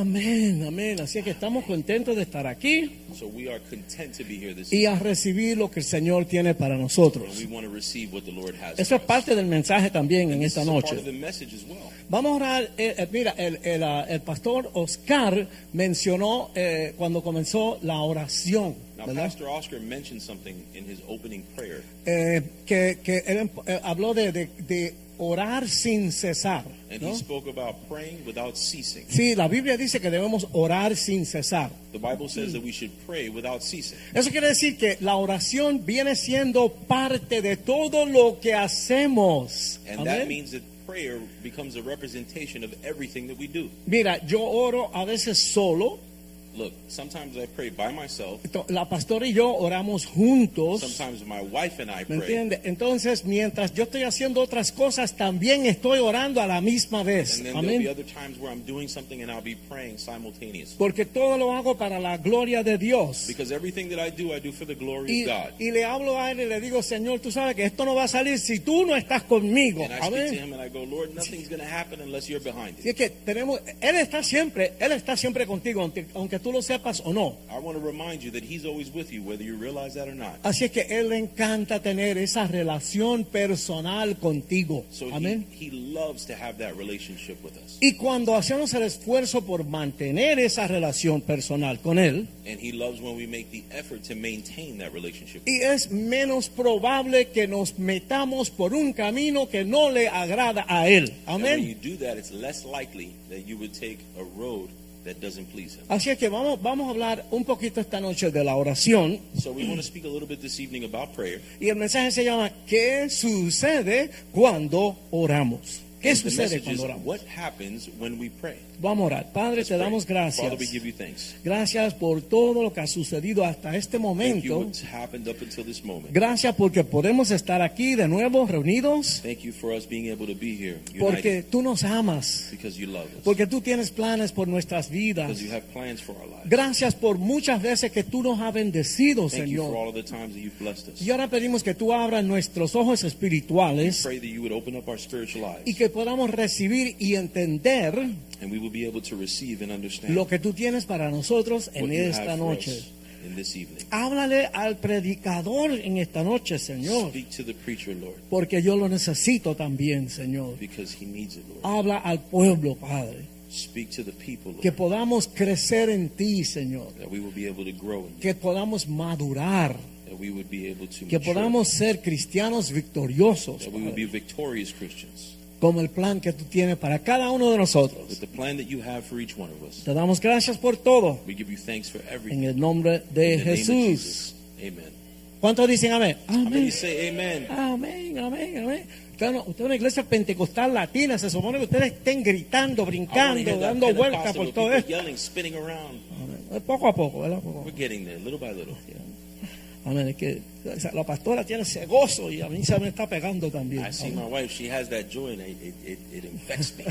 Amén, amén. Así que estamos contentos de estar aquí So we are content to be here this y a recibir lo que el Señor tiene para nosotros. and we want to receive what the Lord has Eso es parte del mensaje también en esta noche. well. Vamos a orar. eh, eh, mira, el, el, ah, el pastor Oscar mencionó eh, cuando comenzó la oración, Now. Pastor Oscar mentioned something in his opening prayer. Eh, que que él eh, habló de, de- de orar sin cesar. And ¿no? he spoke about praying without ceasing. Sí, la Biblia dice que debemos orar sin cesar. The Bible says that we should pray without ceasing. Eso quiere decir que la oración viene siendo parte de todo lo que hacemos. And that means that prayer becomes a representation of everything that we do. Mira, yo oro a veces solo. Look, sometimes I pray by myself. La pastora y yo oramos juntos. Sometimes my wife and I ¿Me pray. entiende? Entonces, mientras yo estoy haciendo otras cosas, también estoy orando a la misma vez. Amén. other times where I'm doing something and I'll be praying simultaneously. Porque todo lo hago para la gloria de Dios. Because everything that I do, I do for the glory Y, of God. y le hablo a él y le digo, Señor, tú sabes que esto no va a salir si tú no estás conmigo. And I speak to Amén. him and I go, Lord, nothing's going to happen unless you're behind Y es que tenemos, Él está siempre, Él está siempre contigo, aunque, aunque tú lo sepas o no. I want to remind you that he's always with you, whether you realize that or not. Así es que Él le encanta tener esa relación personal contigo. So he, Amén. he loves to have that relationship with us. Y cuando hacemos el esfuerzo por mantener esa relación personal con Él, And he loves when we make the effort to maintain that relationship. y es menos probable que nos metamos por un camino que no le agrada a Él. Amén. That doesn't please him. Así es que vamos, vamos a hablar un poquito esta noche de la oración. So we want to speak a little bit this evening about prayer. Y el mensaje se llama ¿Qué sucede cuando oramos? ¿Qué sucede cuando oramos? what happens when we pray? Vamos a orar. Padre, Let's te pray. damos gracias. Father, we give you thanks. Gracias por todo lo que ha sucedido hasta este momento. Gracias porque podemos estar aquí de nuevo reunidos. Thank you for us being able to be here Porque tú nos amas. because you love us. Porque tú tienes planes por nuestras vidas. Because you have plans for our lives. Gracias por muchas veces que tú nos has bendecido, Thank you for Señor. all of the times that you've blessed us. Y ahora pedimos que tú abras nuestros ojos espirituales Pray that you would open up our spiritual y que podamos recibir y entender and we will be able to receive and understand lo que tú tienes para nosotros en esta noche. us in this evening. Háblale al predicador en esta noche, Señor, Speak to the preacher, Lord, porque yo lo necesito también, Señor. because he needs it, Lord. Habla al pueblo, Padre, Speak to the people, que Lord, podamos crecer en ti, Señor, that we will be able to grow in que podamos madurar, that we would be able to que mature, podamos ser cristianos victoriosos, that we would be victorious Christians como el plan que tú tienes para cada uno de nosotros. with the plan that you have for each one of us. Te damos gracias por todo, We give you thanks for en everything. el nombre de Jesús. ¿Cuántos dicen amén? Amén. Amén, amén, amén. Usted, no- usted es una iglesia pentecostal latina, se supone que ustedes estén gritando, brincando, dando vueltas por todo esto. Poco a poco, ¿verdad? Poco a poco. getting there, little by little. Amén. Es que la pastora tiene ese gozo y a mí se me está pegando también. I see my wife; she has that joy, and it, it, it infects me.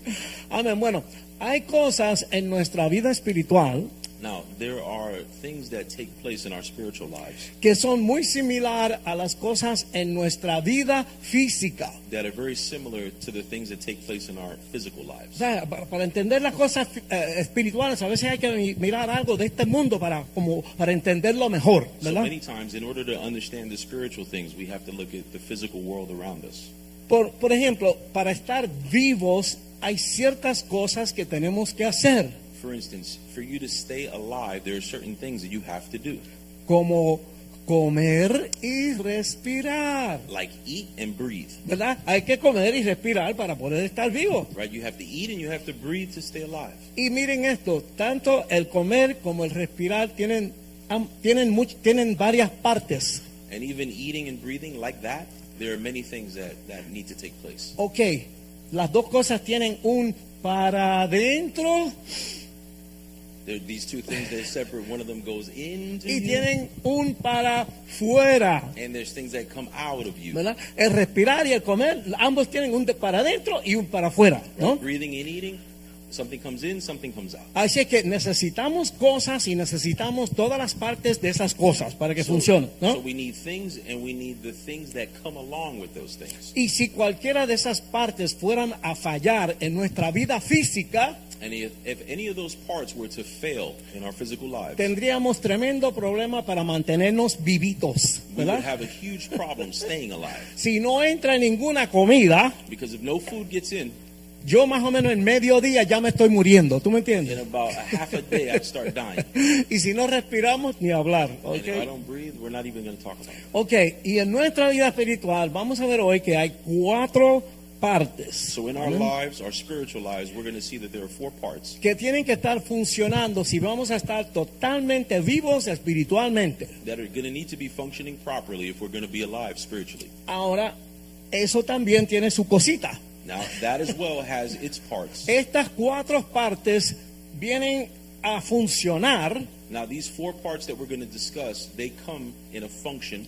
Amén. Bueno, hay cosas en nuestra vida espiritual Now, there are things that take place in our spiritual lives que son muy similar a las cosas en nuestra vida física. that are very similar to the things that take place in our physical O lives. sea, para, para entender las cosas eh, espirituales, a veces hay que mi- mirar algo de este mundo para, como, para entenderlo mejor, So ¿verdad? many times, in order to understand the spiritual things, we have to look at the physical world around us. Por, por ejemplo, para estar vivos hay ciertas cosas que tenemos que hacer, For instance, for you to stay alive, there are certain things that you have to do, como comer y respirar, like eat and breathe. ¿verdad? Hay que comer y respirar para poder estar vivo. Right? You have to eat and you have to breathe to stay alive. Y miren esto, tanto el comer como el respirar tienen, tienen, much- tienen varias partes. And even eating and breathing like that, there are many things that, that need to take place. Ok, las dos cosas tienen un para adentro these two things that are separate. One of them goes into y tienen un para fuera. and there's things that come out of you. ¿verdad? El respirar y el comer, ambos tienen un de para adentro y un para afuera, ¿no? Breathing and eating, something comes in, something comes out. Así que necesitamos cosas y necesitamos todas las partes de esas cosas para que funcionen, So ¿no? we need things, and we need the things that come along with those things. Y si cualquiera de esas partes fueran a fallar en nuestra vida física, And if, if any of those parts were to fail in our physical lives, tendríamos tremendo problema para mantenernos vivitos, we would ¿verdad? have a huge problem staying alive. Si no entra ninguna comida, Because if no food gets in, yo más o menos en mediodía ya me estoy muriendo, ¿tú me in entiendes? about a half a day, start dying. Y si no respiramos, ni hablar, And if I ¿ok? don't breathe, we're not even going to talk about it. Ok, y en nuestra vida espiritual vamos a ver hoy que hay cuatro partes So in our lives, our spiritual lives, we're going to see that there are four parts que tienen que estar funcionando si vamos a estar totalmente vivos espiritualmente. that are going to need to be functioning properly if we're going to be alive spiritually. Ahora, eso también tiene su cosita. Now, that as well has its parts. Estas cuatro partes vienen a funcionar Now, these four parts that we're going to discuss, they come in a function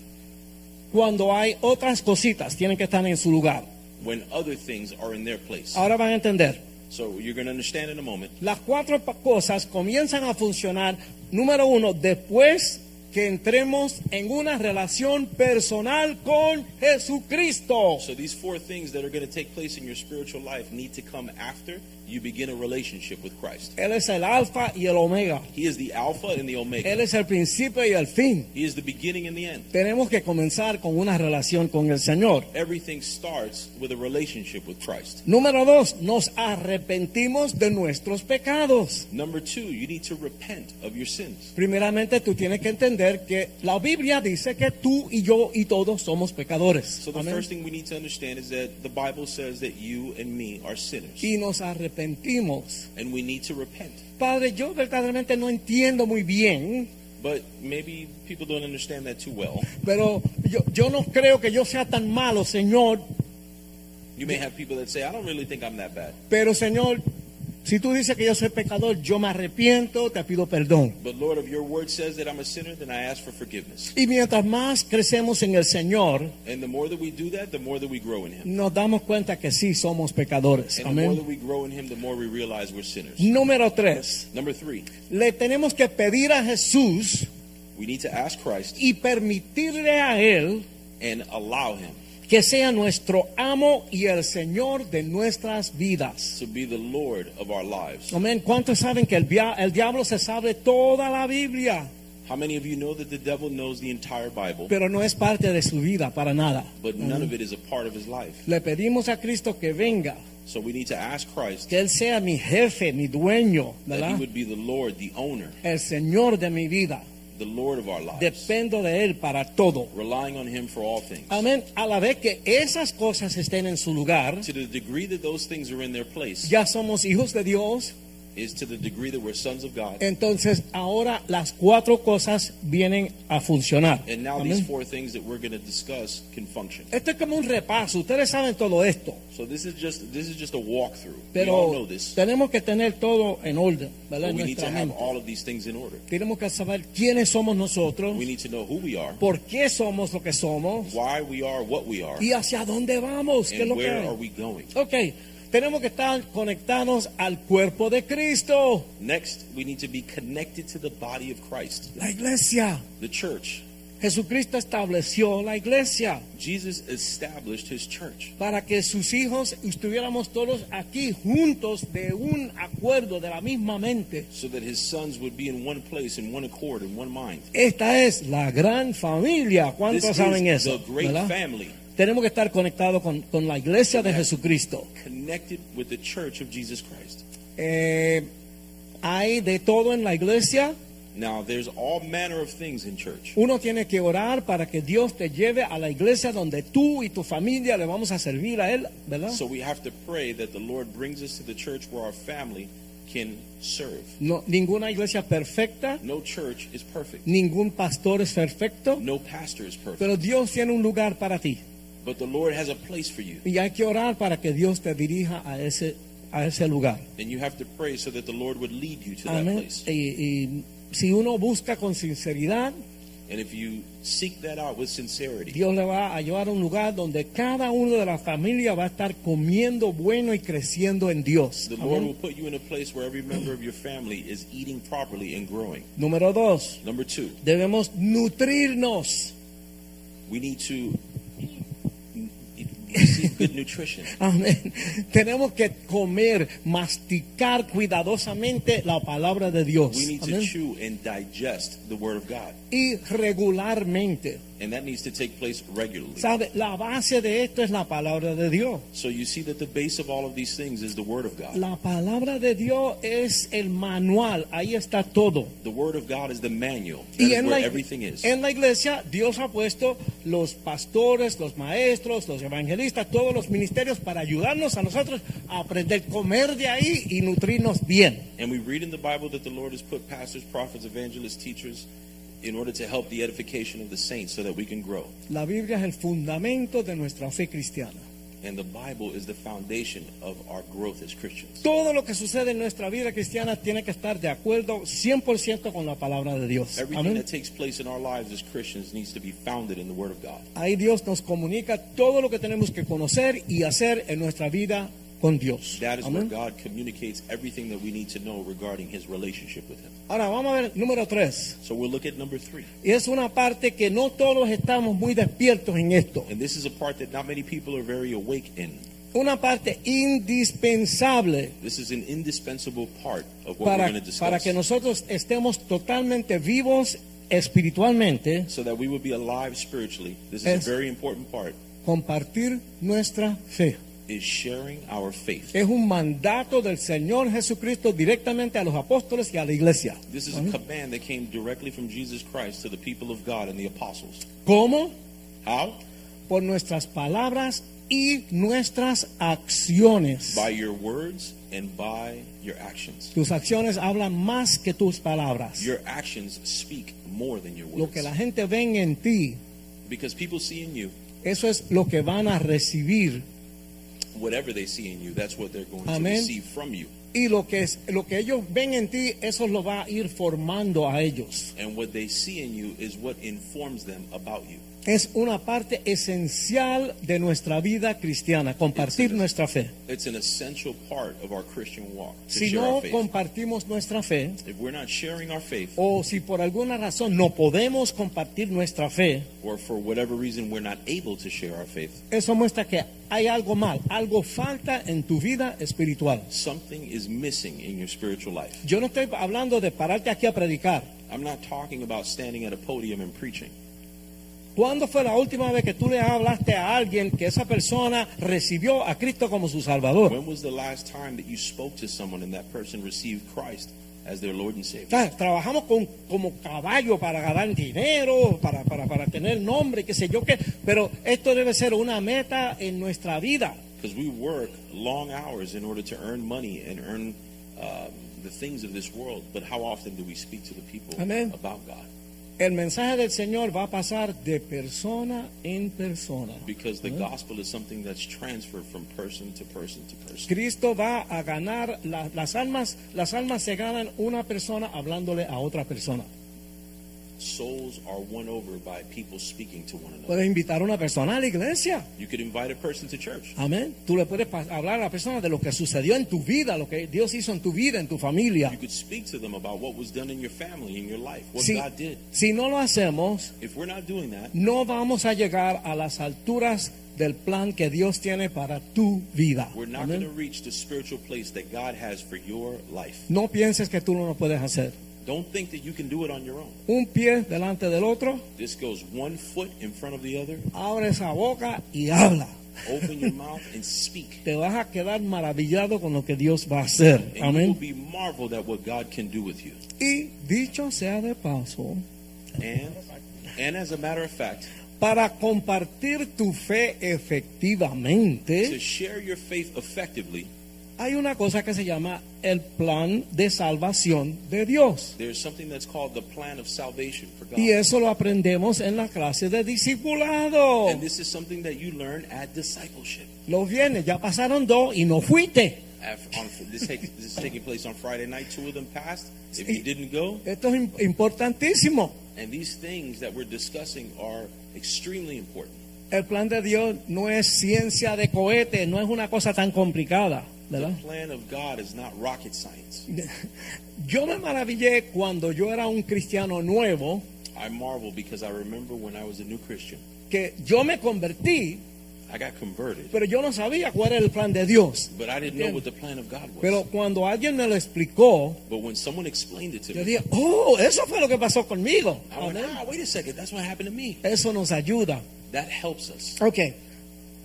cuando hay otras cositas, tienen que estar en su lugar. When other things are in their place. Ahora van a entender. So you're going to understand in a moment. Las cuatro cosas comienzan a funcionar, número uno, después que entremos en una relación personal con Jesucristo. So these four things that are going to take place in your spiritual life need to come after you begin a relationship with Christ. Él es el alfa y el omega. He is the Alpha and the Él Omega. es el principio y el fin. He is the beginning and the end. Tenemos que comenzar con una relación con el Señor. Everything starts with a relationship with Christ. Número dos, nos arrepentimos de nuestros pecados. Number two, you need to repent of your sins. Primeramente, tú tienes que entender que la Biblia dice que tú y yo y todos somos pecadores. So the Amén. first thing we need to understand is that the Bible says that you and me are sinners. Y nos arrepentimos. And we need to repent. Padre, yo verdaderamente no entiendo muy bien, But maybe people don't understand that too well. pero yo, yo no creo que yo sea tan malo, Señor. You may have people that say, I don't really think I'm that bad. Pero, Señor, si tú dices que yo soy pecador, yo me arrepiento, te pido perdón. But Lord, if your word says that I'm a sinner, then I ask for forgiveness. Y mientras más crecemos en el Señor, And the more that we do that, the more that we grow in Him. nos damos cuenta que sí somos pecadores. And the more Amén. that we grow in Him, the more we realize we're sinners. Número tres, Number three, le tenemos que pedir a Jesús we need to ask Christ y permitirle a Él and allow Him que sea nuestro amo y el Señor de nuestras vidas. to be the Lord of our lives. Amén. ¿Cuántos saben que el, el diablo se sabe toda la Biblia, How many of you know that the devil knows the entire Bible, pero no es parte de su vida para nada? but none of it is a part of his life? Le pedimos a Cristo que venga, So we need to ask Christ que Él sea mi jefe, mi dueño, that he ¿verdad? would be the Lord, the owner, El Señor de mi vida. The Lord of our lives, Dependo de Él para todo. relying on him for all things. Amén. A la vez que esas cosas estén en su lugar, To the degree that those things are in their place ya somos hijos de Dios. Is to the degree that we're sons of God. Entonces ahora las cuatro cosas vienen a funcionar. And now Amén. these four things that we're going to discuss can function. Esto es como un repaso. Ustedes saben todo esto, So this is just this is just a walkthrough. we all pero know this. tenemos que tener todo en orden, ¿verdad? But En we need to have all of these things in order. Tenemos que saber quiénes somos nosotros, We need to know who we are, por qué somos lo que somos why we are what we are, y hacia dónde vamos, qué es lo que where are we going. Ok, tenemos que estar conectados al cuerpo de Cristo, Next, we need to be connected to the body of Christ, la iglesia. the church. Jesucristo estableció la iglesia Jesus established his church para que sus hijos estuviéramos todos aquí juntos de un acuerdo, de la misma mente. so that his sons would be in one place, in one accord, in one mind. Esta es la gran familia. This ¿Cuántos saben is eso? the great ¿verdad? family Tenemos que estar conectados con, con la iglesia de Jesucristo. connected with the church of Jesus Christ. Eh, hay de todo en la iglesia. Now, there's all manner of things in church. Uno tiene que orar para que Dios te lleve a la iglesia donde tú y tu familia le vamos a servir a Él, ¿verdad? So we have to pray that the Lord brings us to the church where our family can serve. No, ninguna iglesia perfecta, No church is perfect. ningún pastor es perfecto, No pastor is perfect. pero Dios tiene un lugar para ti But the Lord has a place for you. y hay que orar para que Dios te dirija a ese, a ese lugar. then you have to pray so that the Lord would lead you to that Amén. place. Y, y si uno busca con sinceridad, And if you seek that out with sincerity, Dios le va a llevar a un lugar donde cada uno de la familia va a estar comiendo bueno y creciendo en Dios. the Lord will put you in a place where every member of your family is eating properly and growing. Número dos, Number two, debemos nutrirnos. we need to. Amén. Tenemos que comer, masticar cuidadosamente la palabra de Dios. We need to chew and digest the Word of God. Y regularmente. And that needs to take place regularly. ¿Sabe? La base de esto es la palabra de Dios. So you see that the base of all of these things is the Word of God. La palabra de Dios es el manual. Ahí está todo. The Word of God is the manual. That Y is en where la, everything is. en la iglesia Dios ha puesto los pastores, los maestros, los evangelistas, todos los ministerios para ayudarnos a nosotros a aprender, comer de ahí y nutrirnos bien. And we read in the Bible that the Lord has put pastors, prophets, evangelists, teachers in order to help the edification of the saints so that we can grow. La Biblia es el fundamento de nuestra fe cristiana. And the Bible is the foundation of our growth as Christians. Todo lo que sucede en nuestra vida cristiana tiene que estar de acuerdo 100% con la palabra de Dios. Everything Amén. that takes place in our lives as Christians needs to be founded in the Word of God. Ahí Dios nos comunica todo lo que tenemos que conocer y hacer en nuestra vida con Dios. That is where. God communicates everything that we need to know regarding His relationship with Him. Ahora vamos a ver número 3. So we'll look at number three. Y es una parte que no todos estamos muy despiertos en esto. And this is a part that not many people are very awake in. Una parte indispensable This is an indispensable part of what para, we're going to para discuss. que nosotros estemos totalmente vivos espiritualmente, so that we would be alive spiritually. This is a very important part. compartir nuestra fe. Is sharing our faith. Es un mandato del Señor Jesucristo directamente a los apóstoles y a la iglesia. This is a command that came directly from Jesus Christ to the people of God and the apostles. ¿Cómo? How? Por nuestras palabras y nuestras acciones. By your words and by your actions. Tus acciones hablan más que tus palabras. Your actions speak more than your Lo words. que la gente ve en ti, Because people see in you eso es lo que van a recibir whatever they see in you, that's what they're going Amén. to receive from you. y lo que es lo que ellos ven en ti, eso lo va a ir formando a ellos. And what they see in you is what informs them about you. Es una parte esencial de nuestra vida cristiana, compartir nuestra fe. It's an essential part of our Christian walk. Si no compartimos nuestra fe, If we're not sharing our faith, o si por alguna razón no podemos compartir nuestra fe, or for whatever reason we're not able to share our faith, eso muestra que hay algo mal, algo falta en tu vida espiritual. something is missing in your spiritual life. Yo no estoy hablando de pararte aquí a predicar. I'm not talking about standing at a podium and preaching. ¿Cuándo fue la última vez que tú le hablaste a alguien que esa persona recibió a Cristo como su Salvador? When was the last time that you spoke to someone and that person received Christ as their Lord and Savior? Trabajamos con, como caballo para ganar dinero, para, para, para tener nombre, qué sé yo qué, pero esto debe ser una meta en nuestra vida. Because we work long hours in order to earn money and earn um, the things of this world. But how often do we speak to the people about God? El mensaje del Señor va a pasar de persona en persona. Because the gospel is something that's transferred from person to person to person. Cristo va a ganar la- las almas, las almas se ganan una persona hablándole a otra persona. Souls are won over by people speaking to one another. Puedes invitar a una persona a la iglesia. You could invite a person to church. Amén. Tú le puedes hablar a la persona de lo que sucedió en tu vida, lo que Dios hizo en tu vida, en tu familia. You could speak to them about what was done in your family, in your life, what Si, God did. si no lo hacemos, If we're not doing that, no vamos a llegar a las alturas del plan que Dios tiene para tu vida. we're not going to reach the spiritual place that God has for your life. No pienses que tú no lo puedes hacer. Don't think that you can do it on your own. Un pie delante del otro, This goes one foot in front of the other. abre esa boca y habla. Open your mouth and speak. Te vas a quedar maravillado con lo que Dios va a hacer. And you will Amén. be marveled at what God can do with you. Y dicho sea de paso, And and as a matter of fact, para compartir tu fe to efectivamente, share your faith effectively, hay una cosa que se llama el plan de salvación de Dios. that's the plan of for God. Y eso lo aprendemos en la clase de discipulado. And this is something that you learn at discipleship. Los viernes ya pasaron dos y no fuiste. Af- on, this, take, this is taking place on Friday night. Two of them passed. If you didn't go, Esto es im- importantísimo. and these things that we're discussing are extremely important. El plan de Dios no es ciencia de cohete, no es una cosa tan complicada, ¿verdad? The plan of God is not rocket science. Yo me maravillé cuando yo era un cristiano nuevo, I marvel because I remember when I was a new Christian, que yo me convertí, I got converted, pero yo no sabía cuál era el plan de Dios. but I didn't know what the plan of God was. Pero cuando alguien me lo explicó, but when someone explained it to yo me, dije, oh, eso fue lo que pasó conmigo. I went, ah, wait a second, that's what happened to me. Eso nos ayuda. That helps us. Ok,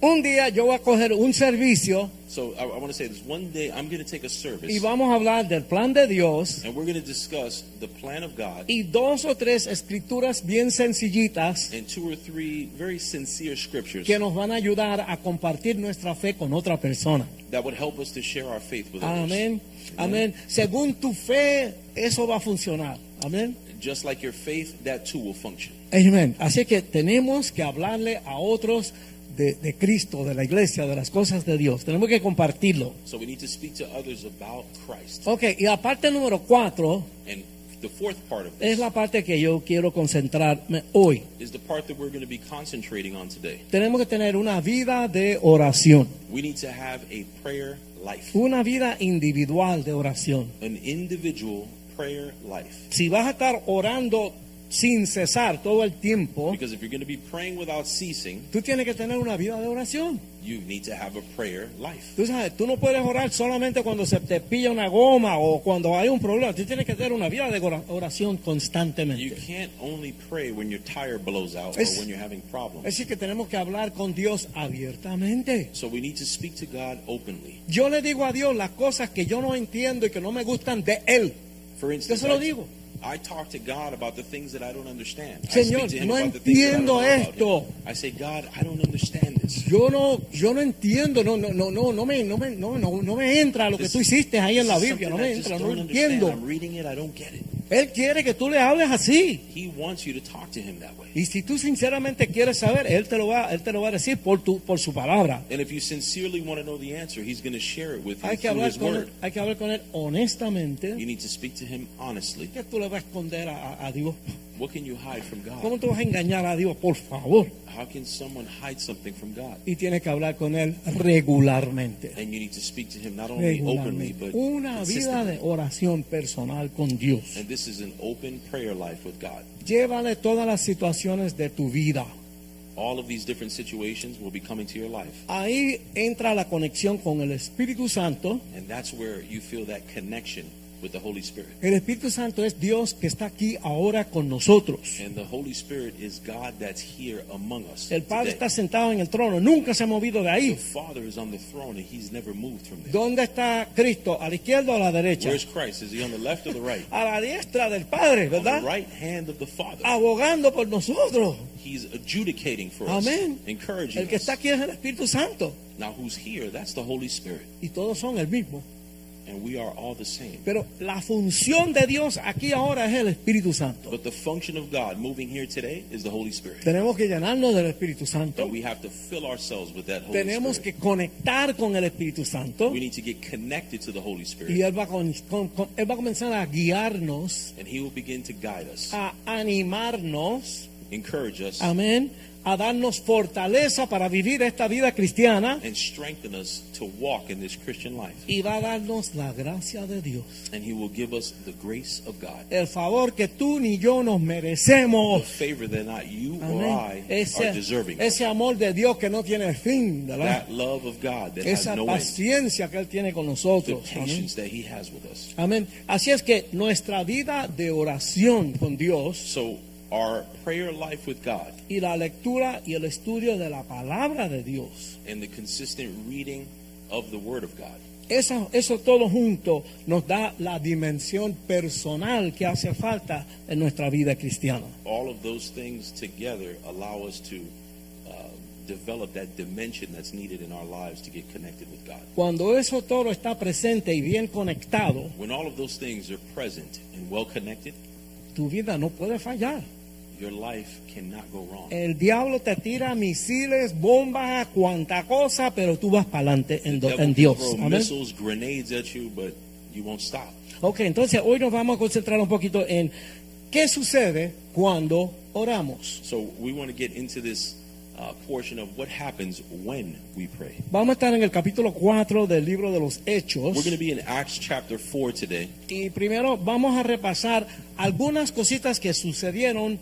un día yo voy a coger un servicio So I, I want to say this. One day I'm going to take a service, y vamos a hablar del plan de Dios and we're going to discuss the plan of God y dos o tres escrituras bien sencillitas and two or three very sincere scriptures que nos van a ayudar a compartir nuestra fe con otra persona. that would help us to share our faith with others. Amén. Amén. Según tu fe, eso va a funcionar. Amén. Just like your faith, that too will function. Amén. Así que tenemos que hablarle a otros de, de Cristo, de la iglesia, de las cosas de Dios. Tenemos que compartirlo. So we need to speak to others about Christ. Ok, y la parte número cuatro And the fourth part of es this la parte que yo quiero concentrarme hoy. is the part that we're going to be concentrating on today. Tenemos que tener una vida de oración, We need to have a prayer life, una vida individual de oración. an individual prayer life. Si vas a estar orando sin cesar todo el tiempo, Because if you're going to be praying without ceasing, tú tienes que tener una vida de oración. you need to have a prayer life. Tú sabes, tú no puedes orar solamente cuando se te pilla una goma o cuando hay un problema. Tú tienes que tener una vida de ora- oración You constantemente. can't only pray when your tire blows out Es- or when you're having problems. Es decir, que tenemos que hablar con Dios abiertamente. So we need to speak to God openly. Yo le digo a Dios las cosas que yo no entiendo y que no me gustan de Él. For instance, se lo I- digo. I talk to God about the things that I don't understand. Señor, I speak to him no about the things that I don't know entiendo about esto. I say, God, I don't understand this. Yo no, yo no entiendo, no, no, no, no, no me, no me, no, no, no me entra lo que tú hiciste ahí en la Biblia, no me entra, no entiendo. I'm reading it, I don't get it. Él quiere que tú le hables así. He wants you to talk to him that way. Y si tú sinceramente quieres saber, él te lo va, él te lo va a decir por tu, por su palabra. And if you sincerely want to know the answer, he's going to share it with you Hay que hablar his con word. él, hay que hablar con él honestamente. You need to speak to him honestly. ¿Qué tú le vas a esconder a, a- Dios? What can you hide from God? ¿Cómo tú vas a engañar a Dios? Por favor. How can someone hide something from God? Y tienes que hablar con él regularmente. And you need to speak to him not only openly, but Una vida de oración personal con Dios. And this is an open prayer life with God. Llévale todas las situaciones de tu vida. All of these different situations will be coming to your life. Ahí entra la conexión con el Espíritu Santo. And that's where you feel that connection with the Holy Spirit. El Espíritu Santo es Dios que está aquí ahora con nosotros. And the Holy Spirit is God that's here among us. El Padre today. está sentado en el trono, nunca se ha movido de The ahí. Father is on the throne and he's never moved from there. ¿Dónde está Cristo? ¿A la izquierda o a la derecha? Where's Christ? Is he on the left or the right? A la diestra del Padre, On the ¿verdad? right hand of the Father. Abogando por nosotros. He's adjudicating for Amén. us, encouraging El que está aquí es el Espíritu Santo. Now, who's here? That's the Holy Spirit. Y todos son el mismo. And we are all the same. Pero la función de Dios aquí ahora es el Espíritu Santo. But the function of God moving here today is the Holy Spirit. Tenemos que llenarnos del Espíritu Santo. And we have to fill ourselves with that Holy Tenemos que conectar con el Espíritu Santo. We need to get connected to the Holy Y Spirit. Él va, con- con- con- él va a comenzar a guiarnos, And He will begin to guide us, a animarnos, encourage us, amén, a darnos fortaleza para vivir esta vida cristiana and strengthen us to walk in this Christian life. y va a darnos la gracia de Dios. And He will give us the grace of God. El favor que tú ni yo nos The merecemos. favor that not you or Amén. I are Ese, deserving ese amor de Dios que no tiene fin, ¿verdad? That love of God that has Esa no end. paciencia que Él tiene con The nosotros. Amén. patience that He has with us. Amén. Así es que nuestra vida de oración con Dios So our prayer life with God y la lectura y el estudio de la palabra de Dios, and the consistent reading of the Word of God. eso, eso todo junto nos da la dimensión personal que hace falta en nuestra vida cristiana. All of those things together allow us to uh, develop that dimension that's needed in our lives to get connected with God. Cuando eso todo está presente y bien conectado, When all of those things are present and well connected, tu vida no puede fallar. Your life cannot go wrong. El diablo te tira misiles, bombas, cuanta cosa, pero tú vas para adelante en, en Dios. missiles, grenades at you, but you won't stop. Ok, entonces hoy nos vamos a concentrar un poquito en qué sucede cuando oramos. So we want to get into this uh, portion of what happens when we pray. Vamos a estar en el capítulo 4 del libro de los Hechos. We're going to be in Acts chapter 4 today. Y primero vamos a repasar algunas cositas que sucedieron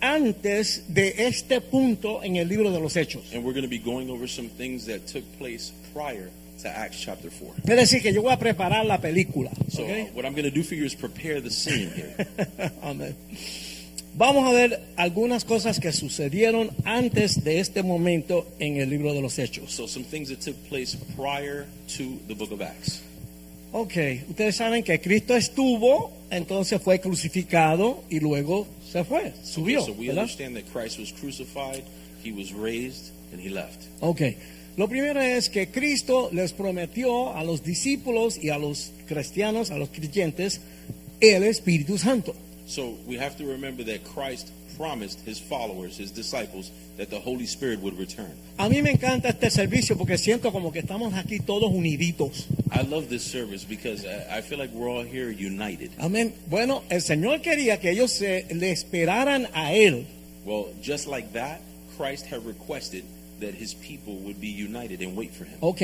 antes de este punto en el libro de los Hechos. And we're going to be going over some things that took place prior to Acts chapter 4. Es decir, que yo voy a preparar la película. So ¿ok? uh, what I'm going to do for you is prepare the scene here. Amén. Vamos a ver algunas cosas que sucedieron antes de este momento en el libro de los Hechos. So some things that took place prior to the book of Acts. Ok, ustedes saben que Cristo estuvo, entonces fue crucificado y luego se fue, subió. so we ¿verdad? understand that Christ was crucified, he was raised, and he left. Ok, lo primero es que Cristo les prometió a los discípulos y a los cristianos, a los creyentes, el Espíritu Santo. So we have to remember that Christ promised his followers, his disciples, that the Holy Spirit would return. A mí me encanta este servicio porque siento como que estamos aquí todos uniditos. I love this service because I, I feel like we're all here united. Amén. Bueno, el Señor quería que ellos se, le esperaran a Él. Well, just like that, Christ had requested that his people would be united and wait for him. Ok,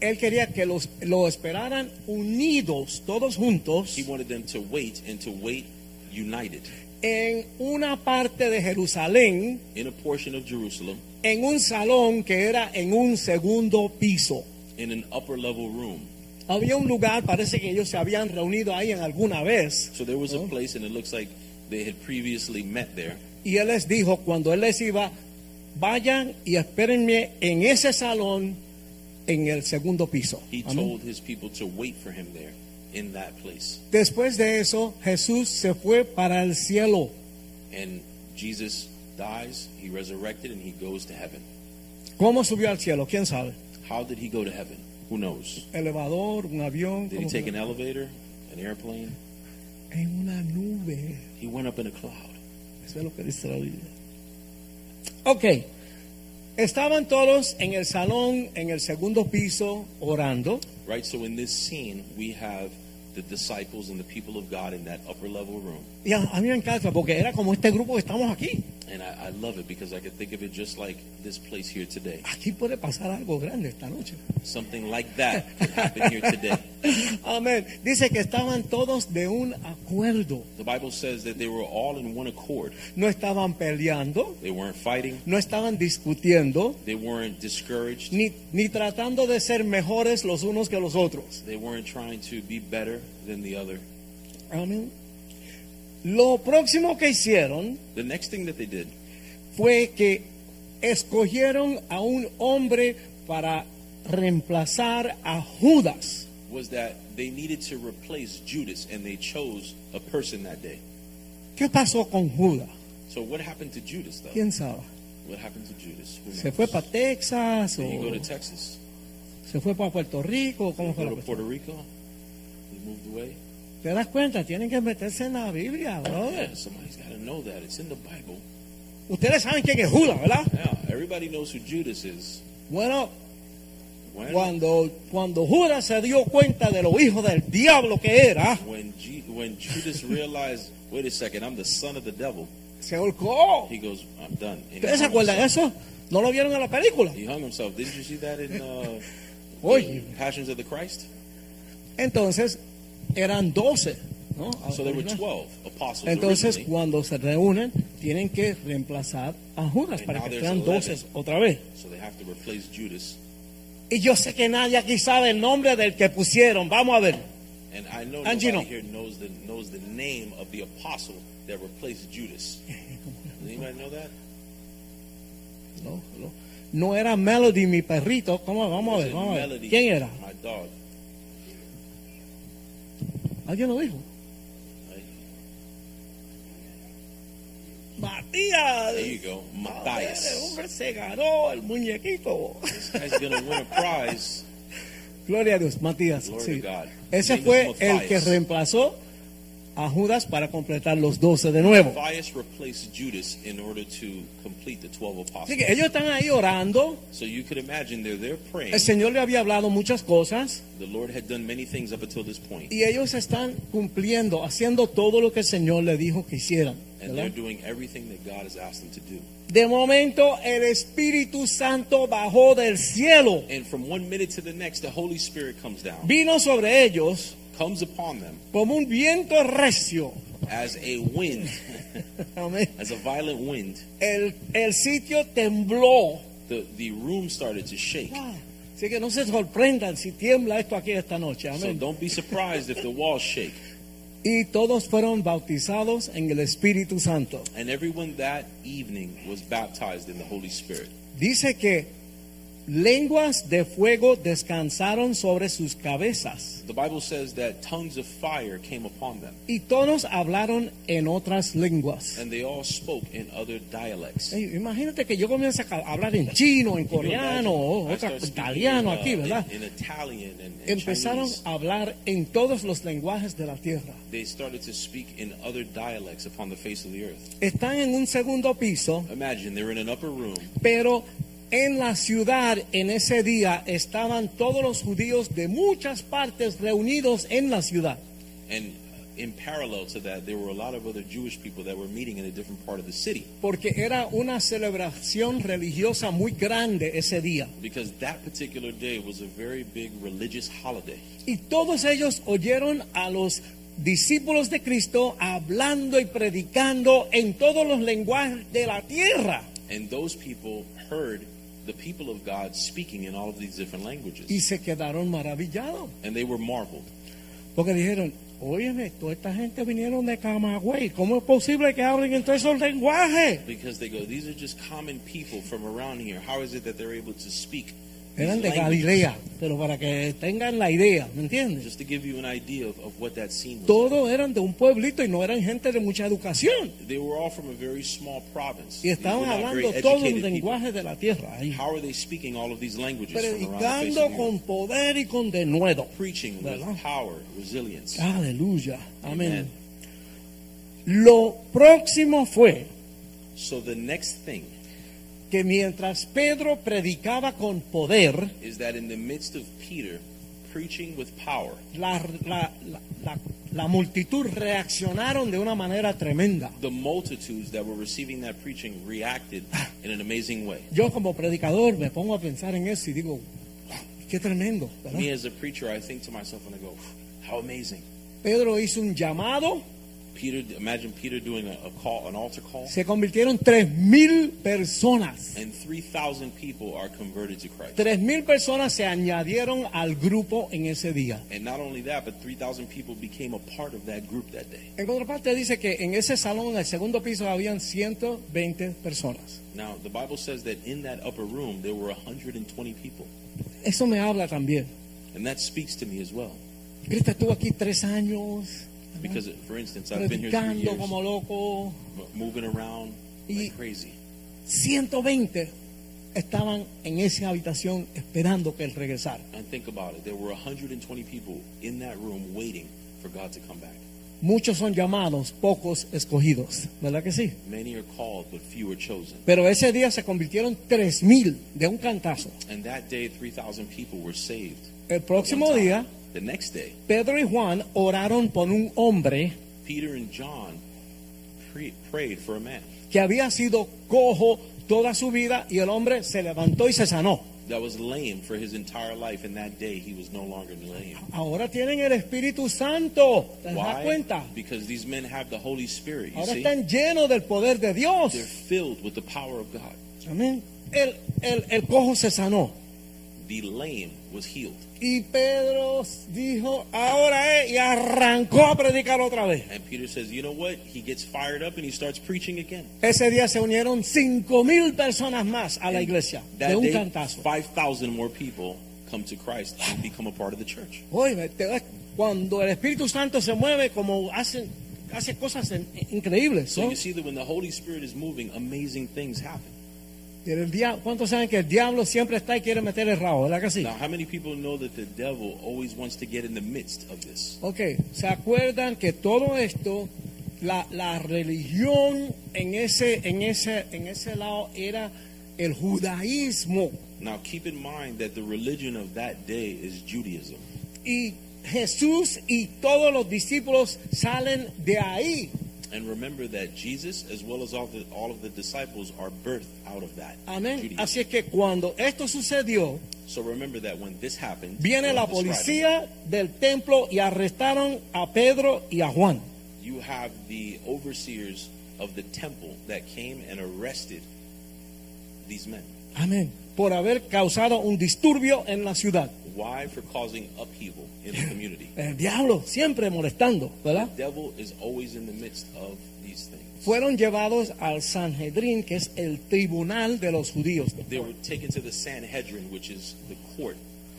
Él quería que los, lo esperaran unidos, todos juntos, He wanted them to wait and to wait united en una parte de Jerusalén, in a portion of Jerusalem en un salón que era en un segundo piso. in an upper level room. Había un lugar, parece que ellos se habían reunido ahí en alguna vez. So there was a place, and it looks like they had previously met there. Y Él les dijo, cuando Él les iba, vayan y espérenme en ese salón en el segundo piso. He Amén. told his people to wait for him there in that place. Después de eso, Jesús se fue para el cielo. And Jesus dies, he resurrected, and he goes to heaven. ¿Cómo subió al cielo? ¿Quién sabe? How did he go to heaven? Who knows? ¿Elevador? ¿Un avión? Did he take an elevator, an airplane? En una nube. He went up in a cloud. Eso es lo que dice la Biblia. Ok. Estaban todos en el salón, en el segundo piso, orando. Right? So in this scene, we have the disciples and the people of God in that upper level room. Y a, mí me encanta porque era como este grupo que estamos aquí. And I, I love it because I can think of it just like this place here today. Aquí puede pasar algo grande esta noche. Something like that could happen here today. Amén. Dice que estaban todos de un acuerdo. The Bible says that they were all in one accord. No estaban peleando, They weren't fighting, no estaban discutiendo, they weren't discouraged, ni, ni tratando de ser mejores los unos que los otros. they weren't trying to be better than the other. Amén. Lo próximo que hicieron The next thing that they did fue que escogieron a un hombre para reemplazar a Judas. was that they needed to replace Judas and they chose a person that day. ¿Qué pasó con Judas? So what happened to Judas though? ¿Quién sabe? What happened to Judas? ¿Se fue para Texas Did go to Texas? se fue para Puerto Rico? ¿Cómo fue la? Puerto Rico? He moved away? ¿Te das cuenta? Tienen que meterse en la Biblia, brother. Yeah, somebody's got to know that. It's in the Bible. Ustedes saben quién es Judas, ¿verdad? Yeah, everybody knows who Judas is. Bueno, When, cuando, cuando Judas se dio cuenta de lo hijo del diablo que era, when, Ju- when Judas realized, wait a second, I'm the son of the devil, se holcó. he goes, I'm done. And ¿Ustedes se hung acuerdan eso? ¿No lo vieron en la película? He hung himself. Didn't you see that in uh, Oye. Passions of the Christ? Entonces, eran 12. ¿no? So there were 12 apostles Entonces, originally, cuando se reúnen, tienen que reemplazar a Judas And para que sean 11. 12 otra vez. so they have to replace Judas. Y yo sé que nadie aquí sabe el nombre del que pusieron. Vamos a ver. And I know Angie, no. here knows the knows the name of the apostle that replaced Judas. Does anybody know that? No, no. No era Melody, mi perrito. ¿Cómo? Vamos a ver. Vamos a ver. ¿Quién era? My dog. ¿Alguien lo dijo? Matías. There you go, El Matthias. hombre se ganó el muñequito. This guy's gonna win a prize. Gloria a Dios, Matías. Sí. Ese fue el que reemplazó a Judas para completar los 12 de nuevo. Matthias replaced Judas in order to complete the 12 Así que ellos están ahí orando. So you could imagine they're there praying. El Señor le había hablado muchas cosas The Lord had done many things up until this point, y ellos están cumpliendo, haciendo todo lo que el Señor le dijo que hicieran. and they're doing everything that God has asked them to do. De momento el Espíritu Santo bajó del cielo, And from one minute to the next, the Holy Spirit comes down, vino sobre ellos comes upon them como un viento recio. as a wind, Amén. as a violent wind. El, el sitio tembló. The, the room started to shake. Ah, así que no se sorprendan si tiembla esto aquí esta noche. So don't be surprised if the walls shake. Y todos fueron bautizados en el Espíritu Santo. And everyone that evening was baptized in the Holy Spirit. Dice que lenguas de fuego descansaron sobre sus cabezas The Bible says that tongues of fire came upon them, y todos hablaron en otras lenguas. and they all spoke in other dialects. Imagínate que yo comienzo a hablar en chino, en coreano, o otra- italiano uh, aquí, ¿verdad? In, in Italian and, and Empezaron Chinese. a hablar en todos los lenguajes de la tierra. They started to speak in other dialects upon the face of the earth. Están en un segundo piso, Imagine they're in an upper room, pero en la ciudad en ese día estaban todos los judíos de muchas partes reunidos en la ciudad. and in parallel to that, there were a lot of other Jewish people that were meeting in a different part of the city Porque era una celebración religiosa muy grande ese día. because that particular day was a very big religious holiday. Y todos ellos oyeron a los discípulos de Cristo hablando y predicando en todos los lenguajes de la tierra. And those people heard the people of God speaking in all of these different languages. Y se quedaron maravillados. And they were marveled Porque dijeron, óyeme, toda esta gente vinieron de Camagüey. ¿Cómo es posible que hablen en todos esos lenguajes? because they go, These are just common people from around here. How is it that they're able to speak? Eran de languages?" Galilea, pero para que tengan la idea, ¿me entiendes? Just to give you an idea of, of what that scene was. Todos eran de un pueblito y no eran gente de mucha educación. They were all from a very small province. Y estaban hablando todos los lenguajes de la tierra ahí. How are they speaking all of these languages Predicando the con poder y con denuedo. Preaching with power, resilience. Aleluya. Amén. Lo próximo fue So the next thing que mientras Pedro predicaba con poder, is that in the midst of Peter preaching with power, la, la- la- la- multitud reaccionaron de una manera tremenda. the multitudes that were receiving that preaching reacted in an amazing way. Yo como predicador me pongo a pensar en eso y digo, qué tremendo. ¿verdad? Me as a preacher, I think to myself and I go, how amazing. Pedro hizo un llamado, Peter, imagine Peter doing a, a call, an altar call, se convirtieron tres mil personas. and 3,000 people are converted to Christ. Personas se añadieron al grupo en ese día. And not only that, but 3,000 people became a part of that group that day. En contraparte dice que en ese salón, en el segundo piso, habían 120 personas. Now, the Bible says that in that upper room, there were 120 people. Eso me habla también. And that speaks to me as well. Cristo estuvo aquí tres años, Because, for instance, I've been here three years, como loco. moving around Y- like crazy. 120 estaban en esa habitación esperando que él regresara. And think about it. There were 120 people in that room waiting for God to come back. Muchos son llamados, pocos escogidos. ¿Verdad que sí? Many are called, but few are chosen. Pero ese día se convirtieron 3.000 de un cantazo. And that day, 3,000 people were saved. El próximo día, the next day, Pedro y Juan oraron por un hombre Peter and John pre- prayed for a man que había sido cojo toda su vida y el hombre se levantó y se sanó. that was lame for his entire life, and that day he was no longer lame. Ahora tienen el Espíritu Santo. ¿Te das Why? cuenta? Because these men have the Holy Spirit. You Ahora see, están llenos del poder de Dios. they're filled with the power of God. Amén. El, el, el cojo se sanó. The lame was healed, Y Pedro dijo, ahora es, y arrancó a predicar otra vez. and Peter says, "You know what?" He gets fired up and he starts preaching again. Ese día se unieron cinco mil personas más a la iglesia de un day, cantazo. five thousand more people come to Christ and become a part of the church. Oye, cuando el Espíritu Santo se mueve, como hacen, hace cosas increíbles. So ¿no? you see that when the Holy Spirit is moving, amazing things happen. El dia- ¿Cuántos saben que el diablo siempre está y quiere meter el rabo? ¿Verdad que sí? Now, how many people know that the devil always wants to get in the midst of this? Ok, ¿se acuerdan que todo esto, la, la religión en ese, en, ese, en ese lado era el judaísmo? Now, keep in mind that the religion of that day is Judaism. Y Jesús y todos los discípulos salen de ahí. And remember that Jesus, as well as all, the, all of the disciples, are birthed out of that. Amén. Así es que cuando esto sucedió, So remember that when this happened, viene la policía del templo y arrestaron a Pedro y a Juan. you have the overseers of the temple that came and arrested these men. Amén. Por haber causado un disturbio en la ciudad. Why? For causing upheaval in the community. El diablo siempre molestando, ¿verdad? The devil is always in the midst of these things. Fueron llevados al Sanhedrin, que es el tribunal de los judíos. They were taken to the Sanhedrin, which is the court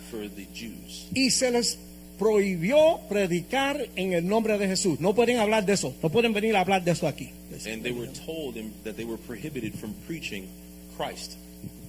for the Jews. Y se les prohibió predicar en el nombre de Jesús. No pueden hablar de eso. No pueden venir a hablar de eso aquí. And they were told that they were prohibited from preaching Christ.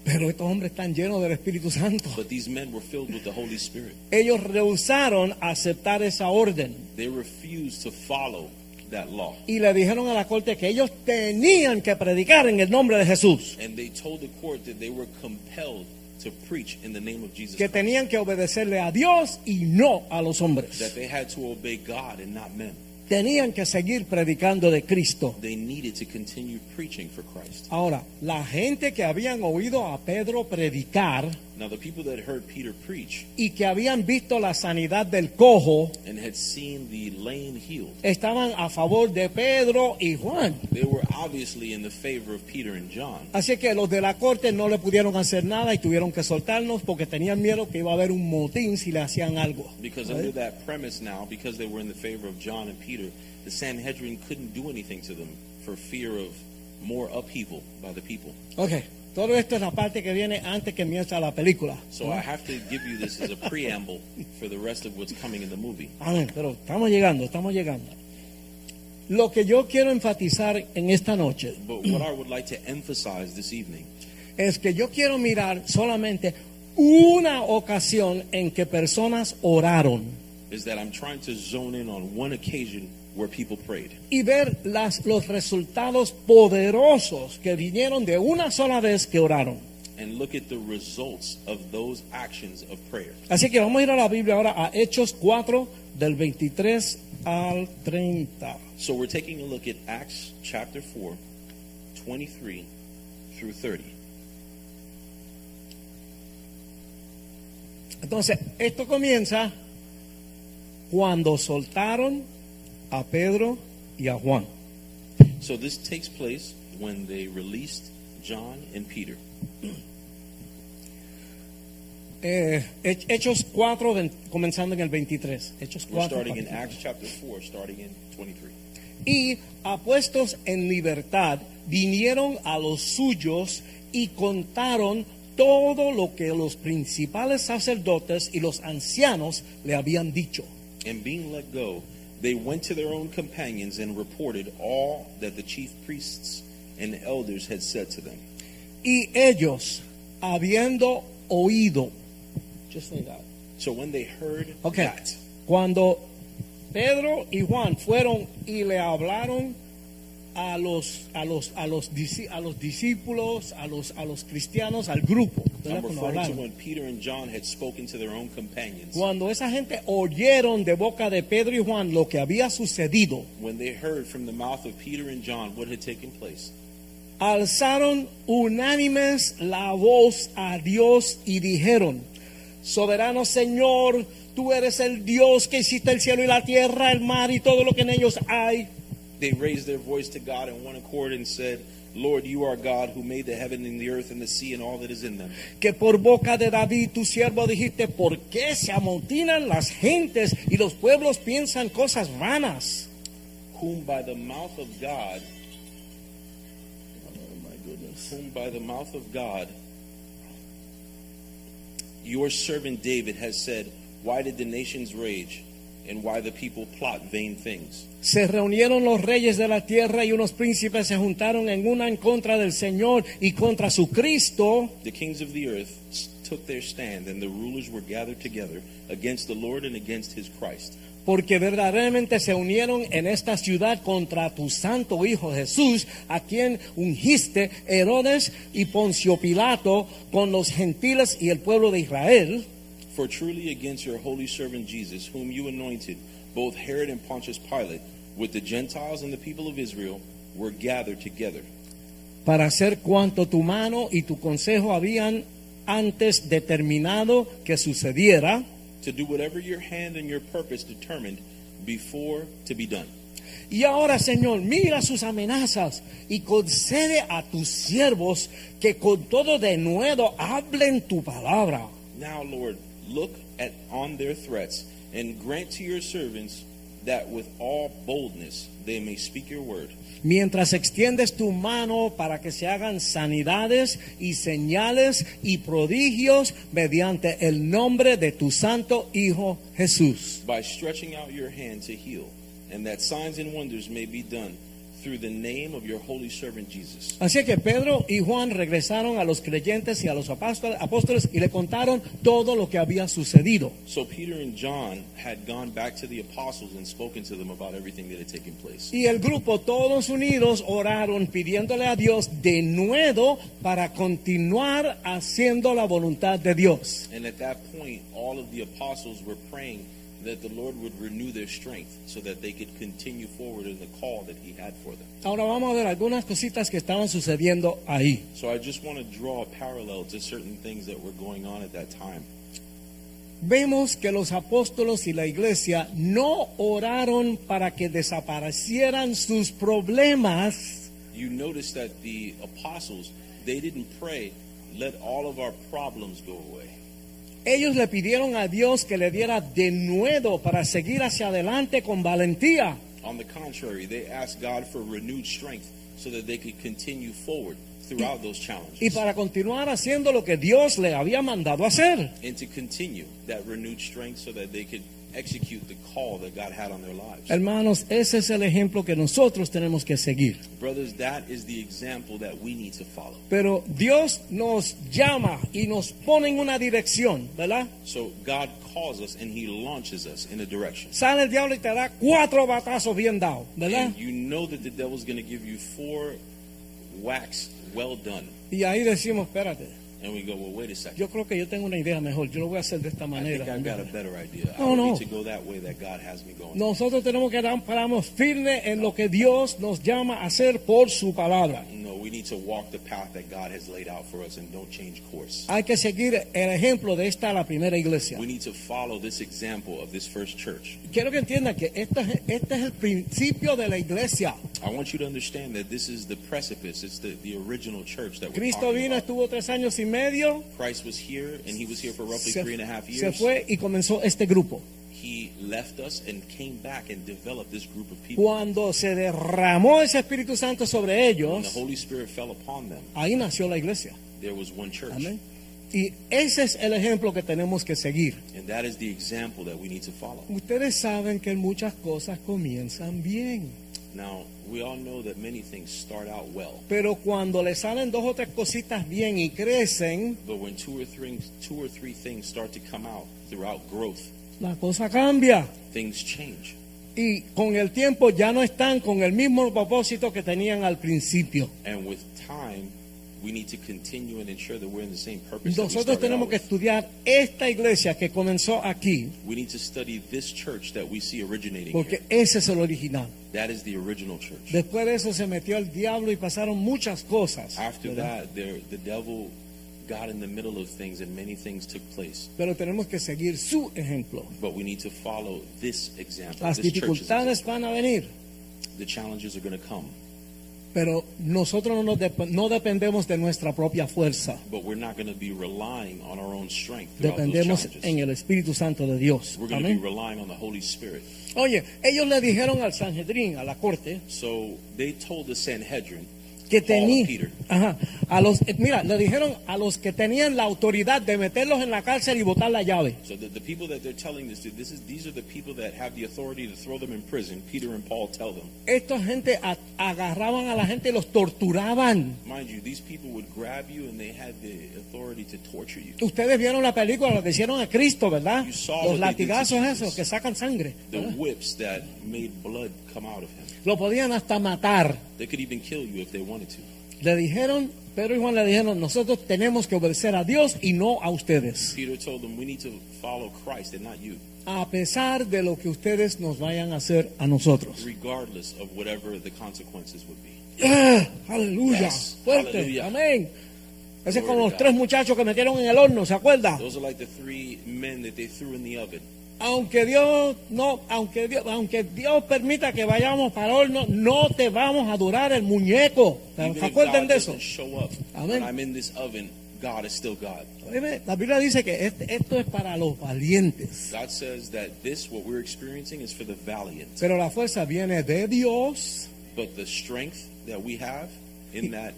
Pero estos hombres están llenos del Espíritu Santo. But these men were filled with the Holy Spirit. Ellos rehusaron aceptar esa orden. They refused to follow that law. Y le dijeron a la corte que ellos tenían que predicar en el nombre de Jesús. And they told the court that they were compelled to preach in the name of Jesus Que tenían que obedecerle a Dios y no a los hombres. That they had to obey God and not men. Tenían que seguir predicando de Cristo. They needed to continue preaching for Christ. Ahora, la gente que habían oído a Pedro predicar Now, the people that heard Peter preach y que habían visto la sanidad del cojo and had seen the lame healed, estaban a favor de Pedro y Juan. they were obviously in the favor of Peter and John. Así que los de la corte no le pudieron hacer nada y tuvieron que soltarnos porque tenían miedo que iba a haber un motín si le hacían algo. Because under that premise now, because they were in the favor of John and Peter, the Sanhedrin couldn't do anything to them for fear of more upheaval by the people. Ok, todo esto es la parte que viene antes que comienza la película. So I have to give you this as a preamble for the rest of what's coming in the movie. Amén, pero estamos llegando, estamos llegando. Lo que yo quiero enfatizar en esta noche But what I would like to emphasize this evening es que yo quiero mirar solamente una ocasión en que personas oraron is that I'm trying to zone in on one occasion where people prayed y ver las, los resultados poderosos que vinieron de una sola vez que oraron. and look at the results of those actions of prayer. Así que vamos a ir a la Biblia ahora a Hechos 4 del 23 al 30. So we're taking a look at Acts chapter 4, 23 through 30. Entonces, esto comienza cuando soltaron a Pedro y a Juan. So this takes place when they released John and Peter. Eh, Hech- Hechos 4, ven- comenzando en el 23. Hechos We're 4. starting in. Acts chapter 4, starting in 23. Y apuestos en libertad, vinieron a los suyos y contaron todo lo que los principales sacerdotes y los ancianos le habían dicho. And being let go, they went to their own companions and reported all that the chief priests and elders had said to them. Y ellos, habiendo oído, just say that. So when they heard Okay. that, Cuando Pedro y Juan fueron y le hablaron a los a los a los a los discípulos, a los a los cristianos, al grupo, Cuando esa gente oyeron de boca de Pedro y Juan lo que había sucedido, alzaron unánimes la voz a Dios y dijeron, soberano Señor, tú eres el Dios que hiciste el cielo y la tierra, el mar y todo lo que en ellos hay. They raised their voice to God in one accord and said, Lord, you are God who made the heaven and the earth and the sea and all that is in them. que por boca de David tu siervo dijiste, ¿por qué se amontinan las gentes y los pueblos piensan cosas vanas? Whom by the mouth of God, oh my goodness, whom by the mouth of God, your servant David has said, Why did the nations rage and why the people plot vain things. Se reunieron los reyes de la tierra y unos príncipes se juntaron en una en contra del Señor y contra su Cristo. The kings of the earth took their stand, and the rulers were gathered together against the Lord and against his Christ. Porque verdaderamente se unieron en esta ciudad contra tu santo Hijo Jesús, a quien ungiste Herodes y Poncio Pilato con los gentiles y el pueblo de Israel. For truly against your holy servant Jesus, whom you anointed, both Herod and Pontius Pilate, with the Gentiles and the people of Israel, were gathered together. para hacer cuanto tu mano y tu consejo habían antes determinado que sucediera. to do whatever your hand and your purpose determined before to be done. Y ahora, Señor, mira sus amenazas y concede a tus siervos que con todo denuedo hablen tu palabra. Now, Lord, look at on their threats and grant to your servants that with all boldness they may speak your word. Mientras extiendes tu mano para que se hagan sanidades y señales y prodigios mediante el nombre de tu santo Hijo Jesús. by stretching out your hand to heal, and that signs and wonders may be done through the name of your holy servant Jesus. Así que Pedro y Juan regresaron a los creyentes y a los apóstoles, y le contaron todo lo que había sucedido. So Peter and John had gone back to the apostles and spoken to them about everything that had taken place. Y el grupo, todos unidos, oraron pidiéndole a Dios de nuevo para continuar haciendo la voluntad de Dios. And at that point, all of the apostles were praying that the Lord would renew their strength so that they could continue forward in the call that He had for them. Ahora vamos a ver algunas cositas que estaban sucediendo ahí. So I just want to draw a parallel to certain things that were going on at that time. Vemos que los apóstolos y la iglesia no oraron para que desaparecieran sus problemas, You notice that the apostles, they didn't pray, let all of our problems go away. Ellos le pidieron a Dios que le diera de nuevo para seguir hacia adelante con valentía. On the contrary, they asked God for renewed strength so that they could continue forward throughout those y challenges para continuar haciendo lo que Dios le había mandado hacer. and to continue that renewed strength so that they could execute the call that God had on their lives. Hermanos, ese es el ejemplo que nosotros tenemos que seguir. Brothers, that is the example that we need to follow. Pero Dios nos llama y nos pone en una dirección, ¿verdad? So God calls us and He launches us in a direction. Sale el diablo y te da cuatro batazos bien dados, ¿verdad? And you know that the devil's going to give you four whacks well done. Y ahí decimos, espérate, And we go, well, wait a second. yo creo que yo tengo una idea mejor, yo lo voy a hacer de esta I think manera. I've got a better idea. I No, don't no. need to go that way that God has me going. Nosotros tenemos que pararnos firmes en lo que Dios nos llama a hacer por su palabra. No, we need to walk the path that God has laid out for us and don't change course. Hay que seguir el ejemplo de esta, la primera iglesia. We need to follow this example of this first church. Quiero que entiendan que este, es- este es el principio de la iglesia. I want you to understand that this is the precipice. It's the, the original church that we're Cristo talking vino, about. estuvo tres años y medio, Christ was here, and he was here for roughly se, three and a half se years. fue y comenzó este grupo. He left us and came back and developed this group of people. Cuando se derramó ese Espíritu Santo sobre When ellos, the Holy Spirit fell upon them, ahí nació la iglesia. there was one church. Amén. Y ese es el ejemplo que tenemos que seguir. And that is the example that we need to follow. Ustedes saben que muchas cosas comienzan bien, Now, we all know that many things start out well. pero cuando le salen dos o tres cositas bien y crecen, But when two or three, two or three things start to come out throughout growth, la cosa cambia. things change. Y con el tiempo ya no están con el mismo propósito que tenían al principio. And with time, we need to continue and ensure that we're in the same purpose. we Nosotros tenemos que estudiar esta iglesia que comenzó aquí, We need to study this church that we see originating porque here. ese es el original. That is the original church. Después de eso se metió el diablo y pasaron muchas cosas. After ¿verdad? that, there, the devil got in the middle of things and many things took place. Pero tenemos que seguir su ejemplo. But we need to follow this example. Las this dificultades van a venir, The challenges are going to come, pero nosotros no, dep- no dependemos de nuestra propia fuerza. but we're not going to be relying on our own strength throughout those Dependemos en el Espíritu Santo de Dios. We're going to be Amén. relying on the Holy Spirit. Oye, ellos le dijeron al Sanhedrin, a la corte, So they told the Sanhedrin, que tenían, a los, eh, mira, le dijeron a los que tenían la autoridad de meterlos en la cárcel y botar la llave. So the, the people that they're telling this to, this is these are the people that have the authority to throw them in prison. Peter and Paul tell them. Esta gente a- agarraban a la gente y los torturaban. Mind you, these people would grab you and they had the authority to torture you. Ustedes vieron la película, lo que hicieron a Cristo, ¿verdad? You saw Los latigazos esos que sacan sangre. The ¿verdad? whips that made blood come out of him. Lo podían hasta matar. They could even kill you if they wanted to. Le dijeron, Pedro y Juan le dijeron, nosotros tenemos que obedecer a Dios y no a ustedes. Peter told them, "We need to follow Christ and not you, A pesar de lo que ustedes nos vayan a hacer a nosotros. regardless of whatever the consequences would be." ¡Ah! aleluya. Yes. Fuerte. Amén. Ese es como los tres muchachos que metieron en el horno, ¿se acuerda? Those are like the three men that they threw in the oven. Aunque Dios no, aunque Dios, aunque Dios permita que vayamos para horno, no te vamos a durar el muñeco. ¿Se acuerdan de eso? oven, God is still God. La Biblia dice que este- esto es para los valientes. God says that this, what we're experiencing, is for the valiant. Pero la fuerza viene de Dios But the strength that we have in that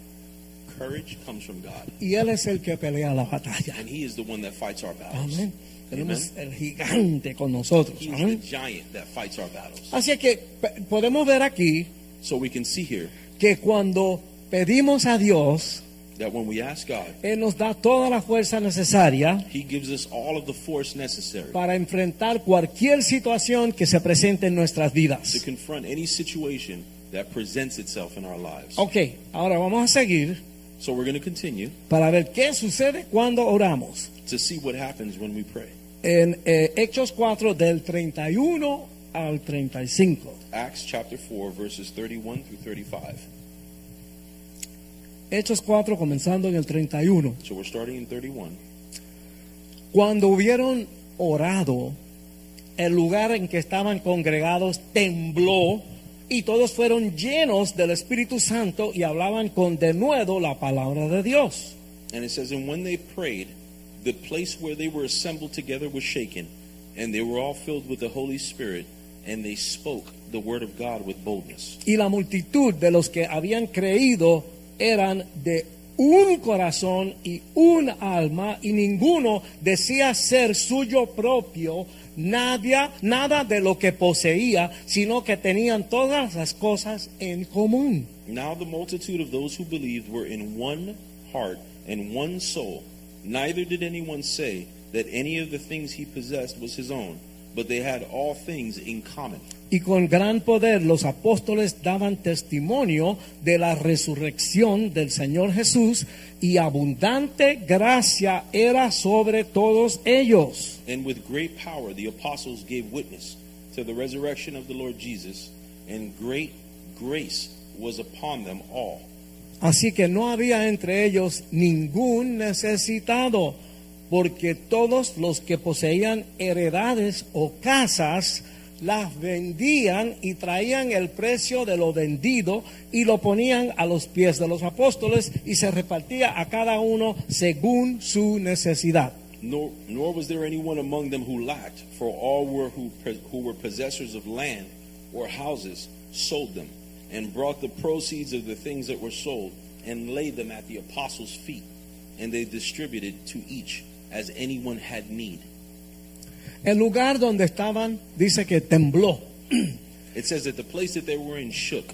courage comes from God. y Él es el que pelea la batalla. And He is the one that fights our battles. Amén. Tenemos Amen. el gigante con nosotros. Battles. Así que podemos ver aquí So we can see here que cuando pedimos a Dios, that when we ask God, Él nos da toda la fuerza necesaria He gives us all of the force necessary para enfrentar cualquier situación que se presente en nuestras to vidas. confront any situation that presents itself in our lives. Ok, ahora vamos a seguir So we're going to continue para ver qué sucede cuando oramos. to see what happens when we pray. En eh, Hechos 4 del 31 al 35. Acts chapter 4, verses 31 through 35. Hechos 4 comenzando en el 31. So we're starting in 31. Cuando hubieron orado, el lugar en que estaban congregados tembló y todos fueron llenos del Espíritu Santo y hablaban con denuedo la palabra de Dios. And it says, And when they prayed, the place where they were assembled together was shaken, and they were all filled with the Holy Spirit, and they spoke the word of God with boldness. Y la multitud de los que habían creído eran de un corazón y un alma y ninguno decía ser suyo propio nadie, nada de lo que poseía, sino que tenían todas las cosas en común. Now the multitude of those who believed were in one heart and one soul. Neither did anyone say that any of the things he possessed was his own, but they had all things in common. Y con gran poder los apóstoles daban testimonio de la resurrección del Señor Jesús y abundante gracia era sobre todos ellos. And with great power the apostles gave witness to the resurrection of the Lord Jesus, and great grace was upon them all. Así que no había entre ellos ningún necesitado, porque todos los que poseían heredades o casas las vendían y traían el precio de lo vendido y lo ponían a los pies de los apóstoles y se repartía a cada uno según su necesidad. Nor, nor was there anyone among them who lacked, for all were who, who were possessors of land or houses sold them, and brought the proceeds of the things that were sold, and laid them at the apostles' feet, and they distributed to each as anyone had need. El lugar donde estaban dice que tembló. It says that the place that they were in shook.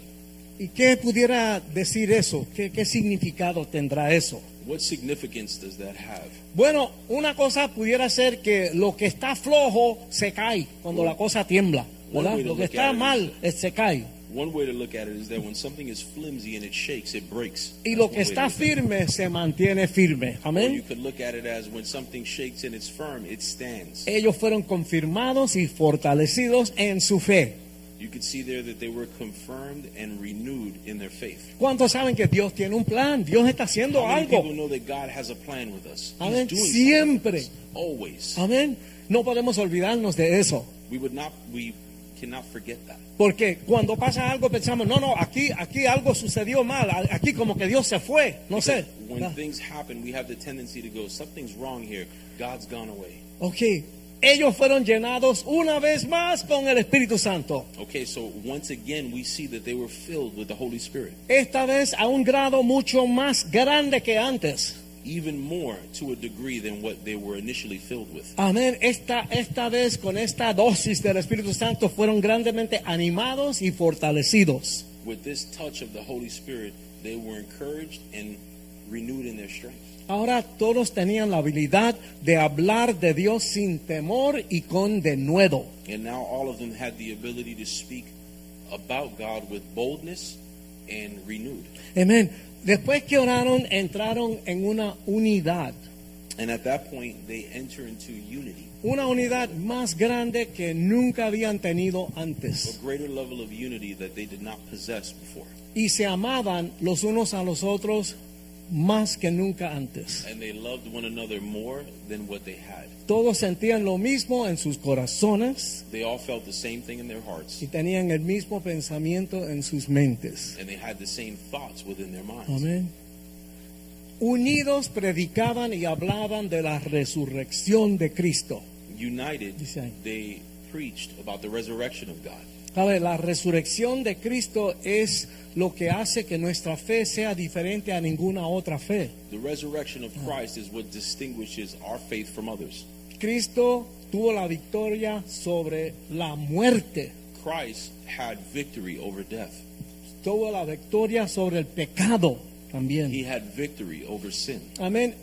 ¿Y qué pudiera decir eso? ¿Qué, qué significado tendrá eso? What significance does that have? Bueno, una cosa pudiera ser que lo que está flojo se cae cuando la cosa tiembla. ¿verdad? One way to Lo que está mal is- se cae. One way to look at it is that when something is flimsy and it shakes, it breaks. Y lo que está firme se mantiene firme. Or you Amén. could look at it as when something shakes and it's firm, it stands. Ellos fueron confirmados y fortalecidos en su fe. You could see there that they were confirmed and renewed in their faith. ¿Cuántos saben que Dios tiene un plan? Dios está haciendo How many algo. people know that God has a plan with us? Amén. Siempre. Always. Amén. No podemos olvidarnos de eso. We would not. We. Porque cuando pasa algo pensamos, no, no, aquí, aquí algo sucedió mal, aquí como que Dios se fue, no sé. When things happen, we have the tendency to go, something's wrong here. God's gone away. Ok, ellos fueron llenados una vez más con el Espíritu Santo. Okay, so once again, we see that they were filled with the Holy Spirit, Esta vez a un grado mucho más grande que antes. Even more to a degree than what they were initially filled with. Amén. Esta, esta vez con esta dosis del Espíritu Santo fueron grandemente animados y fortalecidos. With this touch of the Holy Spirit, they were encouraged and renewed in their strength. Ahora todos tenían la habilidad de hablar de Dios sin temor y con denuedo. And now all of them had the ability to speak about God with boldness and renewed. Amén. Después que oraron, entraron en una unidad. And at that point, they enter into unity, Una unidad más grande que nunca habían tenido a antes. greater level of unity that they did not possess before. Y se amaban los unos a los otros más que nunca antes. And they loved one another more than what they had. Todos sentían lo mismo en sus corazones They all felt the same thing in their hearts, y tenían el mismo pensamiento en sus mentes. and they had the same thoughts within their minds. Amén. Unidos predicaban y hablaban de la resurrección de Cristo. United, they preached about the resurrection of God. ¿Sabe? La resurrección de Cristo es lo que hace que nuestra fe sea diferente a ninguna otra fe. The resurrection of Christ is what distinguishes our faith from others. Cristo tuvo la victoria sobre la muerte, Christ had victory over death. tuvo la victoria sobre el pecado He también. had victory over sin. Amén.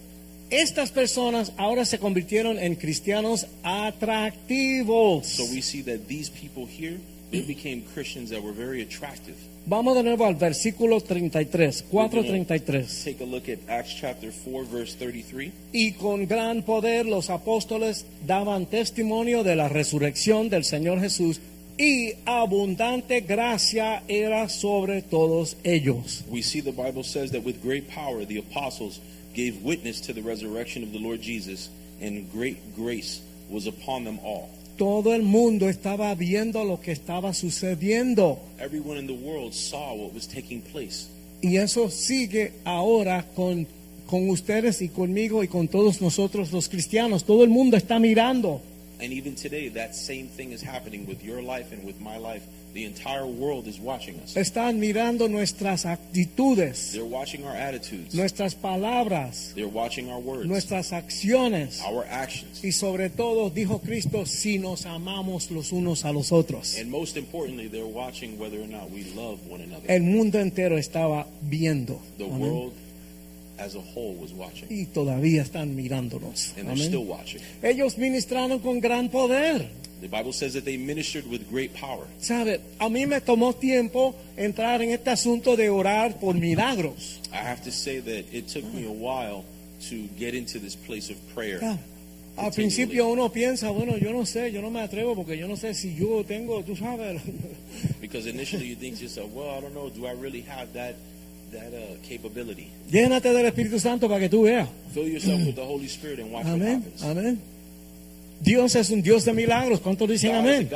Estas personas ahora se convirtieron en cristianos atractivos. So we see that these people here, they became Christians that were very attractive. Vamos de nuevo al versículo 33, 4:33. Uh, take a look at Acts chapter 4, verse 33. Y con gran poder los apóstoles daban testimonio de la resurrección del Señor Jesús y abundante gracia era sobre todos ellos. We see the Bible says that with great power the apostles gave witness to the resurrection of the Lord Jesus, and great grace was upon them all. Todo el mundo estaba viendo lo que estaba sucediendo Everyone in the world saw what was taking place. y eso sigue ahora con, con ustedes y conmigo y con todos nosotros los cristianos. Todo el mundo está mirando. And even today, that same thing is happening with your life and with my life. The entire world is watching us. Están mirando nuestras actitudes, They're watching our attitudes. nuestras palabras, They're watching our words, nuestras acciones. our actions. Y sobre todo, dijo Cristo, si nos amamos los unos a los otros. And most importantly, they're watching whether or not we love one another. El mundo entero estaba viendo. The Amén. world as a whole was watching. Y todavía están mirándonos. And they're Amén. still watching. Ellos ministraron con gran poder. The Bible says that they ministered with great power. ¿Sabe? A mí me tomó tiempo entrar en este asunto de orar por milagros. I have to say that it took me a while to get into this place of prayer. Claro. Al principio uno piensa, bueno, yo no sé, yo no me atrevo porque yo no sé si yo tengo, tú sabes. Because initially you think to yourself, well, I don't know, do I really have that that uh, capability? Llénate del Espíritu Santo para que tú veas. Fill yourself with the Holy Spirit and watch what Amén. happens. Amén. Dios es un Dios de milagros. ¿Cuántos dicen amén?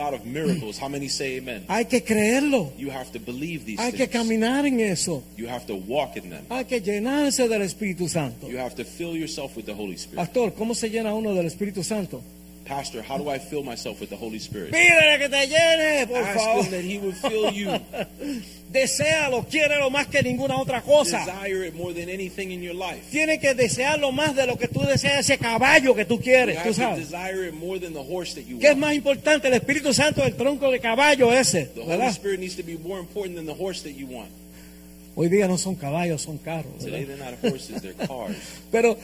Hay que creerlo. You have to believe these Hay que things. caminar en eso. You have to walk in them. Hay que llenarse del Espíritu Santo. You have to fill yourself with the Holy Spirit. Pastor, ¿cómo se llena uno del Espíritu Santo? Pastor, how do I fill myself with the Holy Spirit? Pídele que te llene, por Ask favor. him that he would fill you. Desealo, quiérelo más que ninguna otra cosa. Desire it more than anything in your life. Tiene que desearlo más de lo que tú deseas ese caballo que tú quieres, tú sabes. desire it more than the horse that you ¿Qué es want. más importante? El Espíritu Santo del tronco de caballo ese, The Holy ¿verdad? Spirit needs to be more important than the horse that you want. Hoy día no son caballos, son carros. Today they're not horses, they're cars. Pero,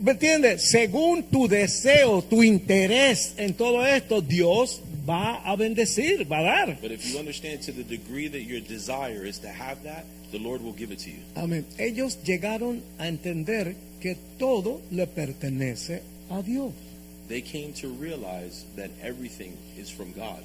¿me entiendes? Según tu deseo, tu interés en todo esto, Dios va a bendecir, va a dar. But if you understand to the degree that your desire is to have that, the Lord will give it to you. Amén. Ellos llegaron a entender que todo le pertenece a Dios. They came to realize that everything is from God.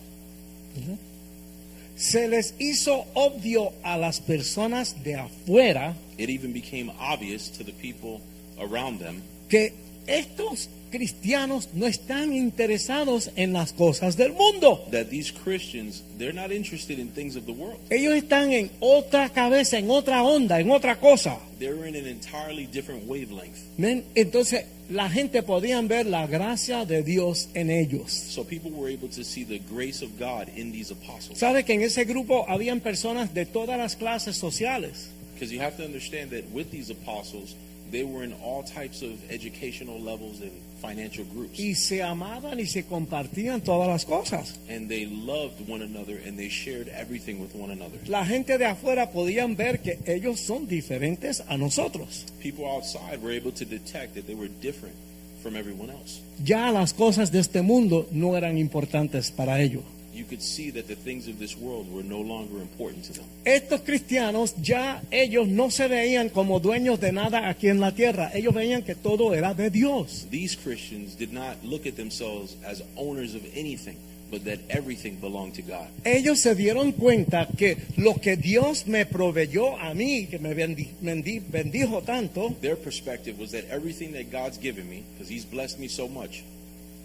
Se les hizo obvio a las personas de afuera It even became obvious to the people around them que estos cristianos no están interesados en las cosas del mundo. That these Christians, they're not interested in things of the world. Ellos están en otra cabeza, en otra onda, en otra cosa. They're in an entirely different wavelength. ¿Ven? Entonces la gente podían ver la gracia de Dios en ellos. So people were able to see the grace of God in these apostles. ¿Sabe que en ese grupo habían personas de todas las clases sociales? Because you have to understand that with these apostles, they were in all types of educational levels and financial groups. Y se amaban y se compartían todas las cosas. And they loved one another and they shared everything with one another. La gente de afuera podían ver que ellos son diferentes a nosotros. People outside were able to detect that they were different from everyone else. Ya las cosas de este mundo no eran importantes para ellos. You could see that the things of this world were no longer important to them. Estos cristianos ya ellos no se veían como dueños de nada aquí en la tierra. Ellos veían que todo era de Dios. These Christians did not look at themselves as owners of anything, but that everything belonged to God. Ellos se dieron cuenta que lo que Dios me proveyó a mí, que me bendi- bendi- bendijo tanto, Their perspective was that everything that God's given me, because He's blessed me so much,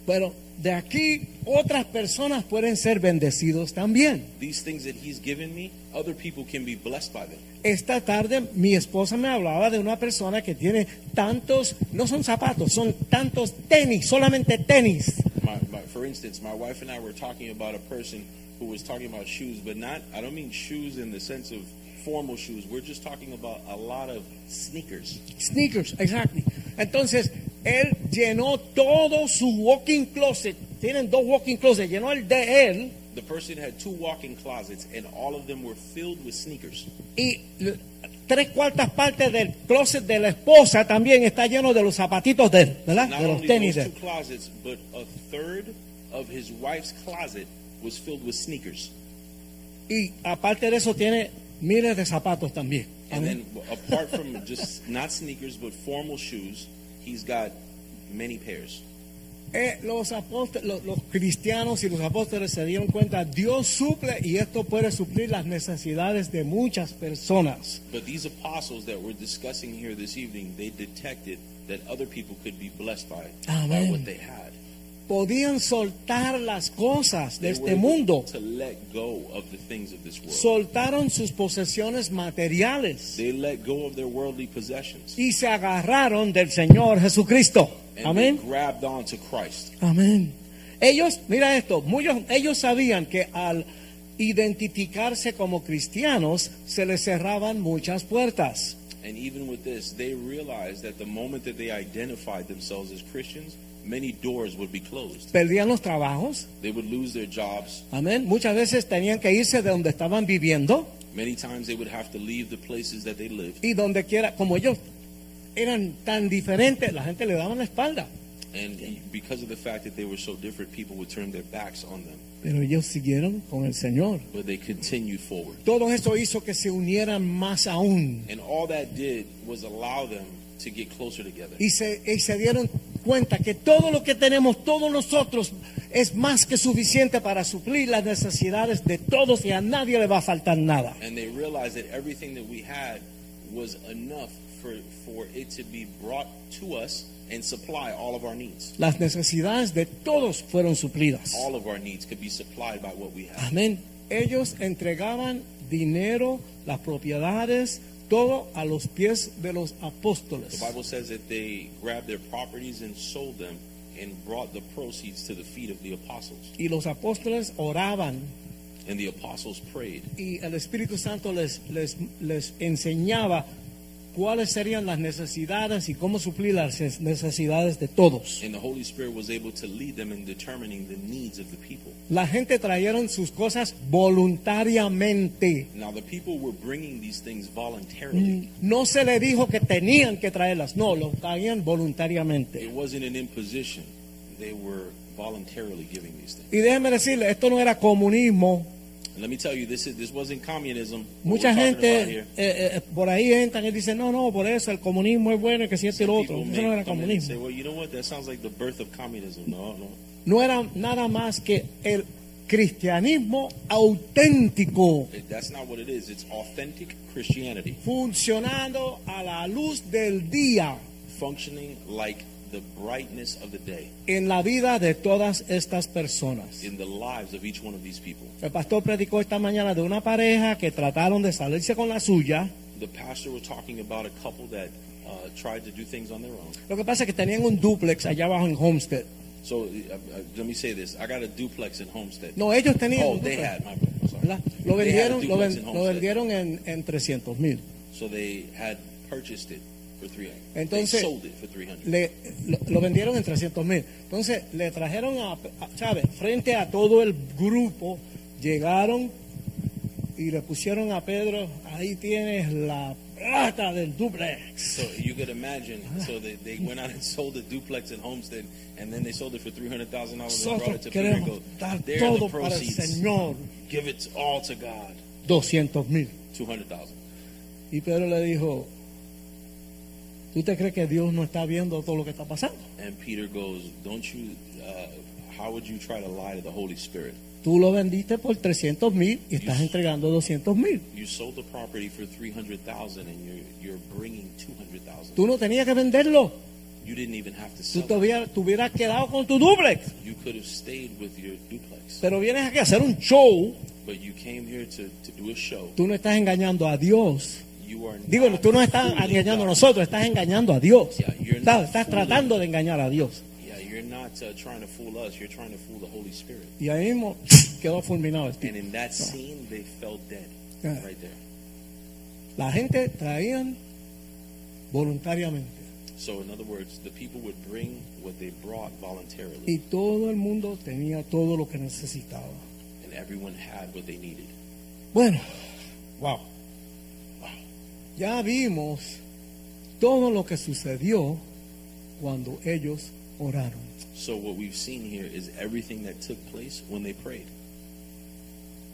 pero de aquí otras personas pueden ser bendecidos también. these things that He's given me, other people can be blessed by them. Esta tarde mi esposa me hablaba de una persona que tiene tantos, no son zapatos, son tantos tenis, solamente tenis. My, my, for instance, my wife and I were talking about a person who was talking about shoes, but not, I don't mean shoes in the sense of formal shoes. We're just talking about a lot of sneakers. Sneakers, exactly. Entonces, él llenó todo su walking closet. Tienen dos walking closets. Llenó el de él The person had two walk-in closets, and all of them were filled with sneakers. y tres cuartas partes del closet de la esposa también está lleno de los zapatitos de él, ¿verdad? Not De los tenis those two closets, but a third of his wife's closet was filled with sneakers. Y aparte de eso tiene miles de zapatos también. And then, apart from just not sneakers, but formal shoes, he's got many pairs. Eh, los, apóstoles, los, los cristianos y los apóstoles se dieron cuenta, Dios suple y esto puede suplir las necesidades de muchas personas. But these apostles that we're discussing here this evening, they detected that other people could be blessed by, by what they had. Podían soltar las cosas de este mundo. Soltaron sus posesiones materiales y se agarraron del Señor Jesucristo. And Amén. they grabbed on to Christ. Amén. Ellos, mira esto, muchos, ellos sabían que al identificarse como cristianos se les cerraban muchas puertas. And even with this, they realized that the moment that they identified themselves as Christians, many doors would be closed. Perdían los trabajos. They would lose their jobs. Amén. Muchas veces tenían que irse de donde estaban viviendo Many times they would have to leave the places that they lived. y donde quiera, como ellos eran tan diferentes, la gente le daba la espalda. And because of the fact that they were so different, people would turn their backs on them. Pero ellos siguieron con el Señor. But they continued forward. Todo eso hizo que se unieran más aún And all that did was allow them to get closer together. y se, y se dieron cuenta que todo lo que tenemos, todos nosotros, es más que suficiente para suplir las necesidades de todos y a nadie le va a faltar nada. And they realized that everything that we had was enough for, for it to be brought to us and supply all of our needs. Las necesidades de todos fueron suplidas. All of our needs could be supplied by what we have. Amén. Ellos entregaban dinero, las propiedades, todo a los pies de los apóstoles. The Bible says that they grabbed their properties and sold them and brought the proceeds to the feet of the apostles. Y los apóstoles oraban And the apostles prayed. y el Espíritu Santo les, les, les enseñaba cuáles serían las necesidades y cómo suplir las necesidades de todos. And the Holy Spirit was able to lead them in determining the needs of the people. La gente trajeron sus cosas voluntariamente. Now, the people were bringing these things voluntarily. No se le dijo que tenían que traerlas, no, lo traían It voluntariamente. wasn't an imposition. They were voluntarily giving these things. Y déjeme decirle, esto no era comunismo. And let me tell you, this is this wasn't communism. what Mucha gente eh, eh, por ahí entran y dicen, no, no, por eso el comunismo es bueno y que si esto y lo otro. Eso no era and say, comunismo. well, you know what? That sounds like the birth of communism. No, no. No era nada más que el cristianismo auténtico, That's not what it is. It's authentic Christianity, funcionando a la luz del día. functioning like the brightness of the day en la vida de todas estas personas. in the lives of each one of these people. El pastor predicó esta mañana de una pareja que trataron de salirse con la suya. The pastor was talking about a couple that uh, tried to do things on their own. Lo que pasa es que tenían un duplex allá abajo en Homestead. So uh, uh, let me say this: I got a duplex in Homestead. No, ellos tenían oh, they had. My. Lo vendieron, lo, vendieron en, en 300 mil. So they had purchased it for 300. Entonces- they sold it for 300. Le, lo, lo vendieron en 300 mil. Entonces le trajeron a, a- ¿sabe? Frente a todo el grupo, llegaron y le pusieron a Pedro, ahí tienes la plata del duplex. So you could imagine. So they, they went out and sold the duplex in Homestead, and then they sold it for three hundred thousand dollars. and brought it to Peter and go, "There are todo the para el proceeds. Señor. Give it all to God. 200 mil. Two hundred thousand. Y Pedro le dijo, ¿tú te crees que Dios no está viendo todo lo que está pasando? And Peter goes, "Don't you? Uh, how would you try to lie to the Holy Spirit? Tú lo vendiste por 300 mil y estás entregando 200 mil. You sold the property for three hundred thousand, and you're you're bringing two hundred thousand. Tú no tenías que venderlo. You didn't even have to Tú sell. te it. hubieras, te hubieras quedado con tu duplex. You could have stayed with your duplex, Pero vienes aquí a hacer un show. but you came here to, to do a show. Tú no estás engañando a Dios. Digo, tú no estás engañando a nosotros, estás engañando a Dios. Estás, estás tratando de engañar a Dios. Uh. Y ahí mismo quedó fulminado el there. La gente traían voluntariamente. So, in other words, the people would bring what they brought voluntarily, Y todo el mundo tenía todo lo que necesitaba. and everyone had what they needed. Bueno, wow. Ya vimos todo lo que sucedió cuando ellos oraron. So, what we've seen here is everything that took place when they prayed.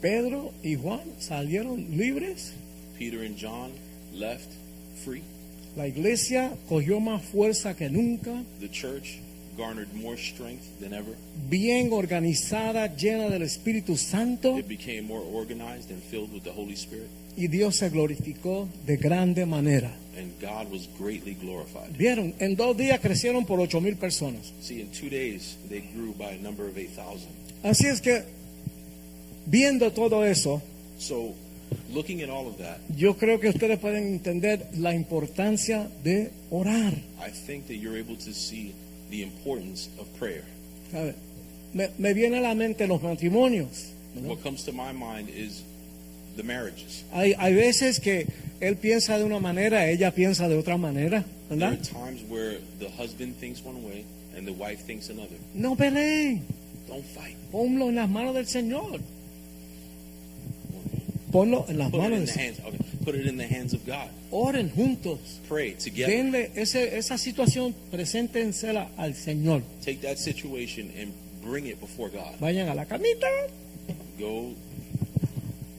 Pedro y Juan salieron libres. Peter and John left free. La iglesia cogió más fuerza que nunca, The church garnered more strength than ever. bien organizada, llena del Espíritu Santo, It became more organized and filled with the Holy Spirit, y Dios se glorificó de grande manera. and God was greatly glorified. Vieron, en dos días crecieron por ocho mil personas. See, in two days, they grew by a number of 8,000. Así es que, viendo todo eso, So, looking at all of that, yo creo que ustedes pueden entender la importancia de orar. I think that you're able to see the importance of prayer. ¿sabe? Me, me viene a la mente los matrimonios. ¿no? What comes to my mind is the marriages. Hay, hay veces que él piensa de una manera, ella piensa de otra manera, There are ¿verdad? times where the husband thinks one way and the wife thinks another. No peleen, Don't fight. ponlo en las manos del Señor. Ponlo en las Put manos del Señor. Okay. Put it in the hands of God. Oren juntos. Pray together. Denle ese, esa situación, preséntensela al Señor. Take that situation and bring it before God. Vayan a la camita, Go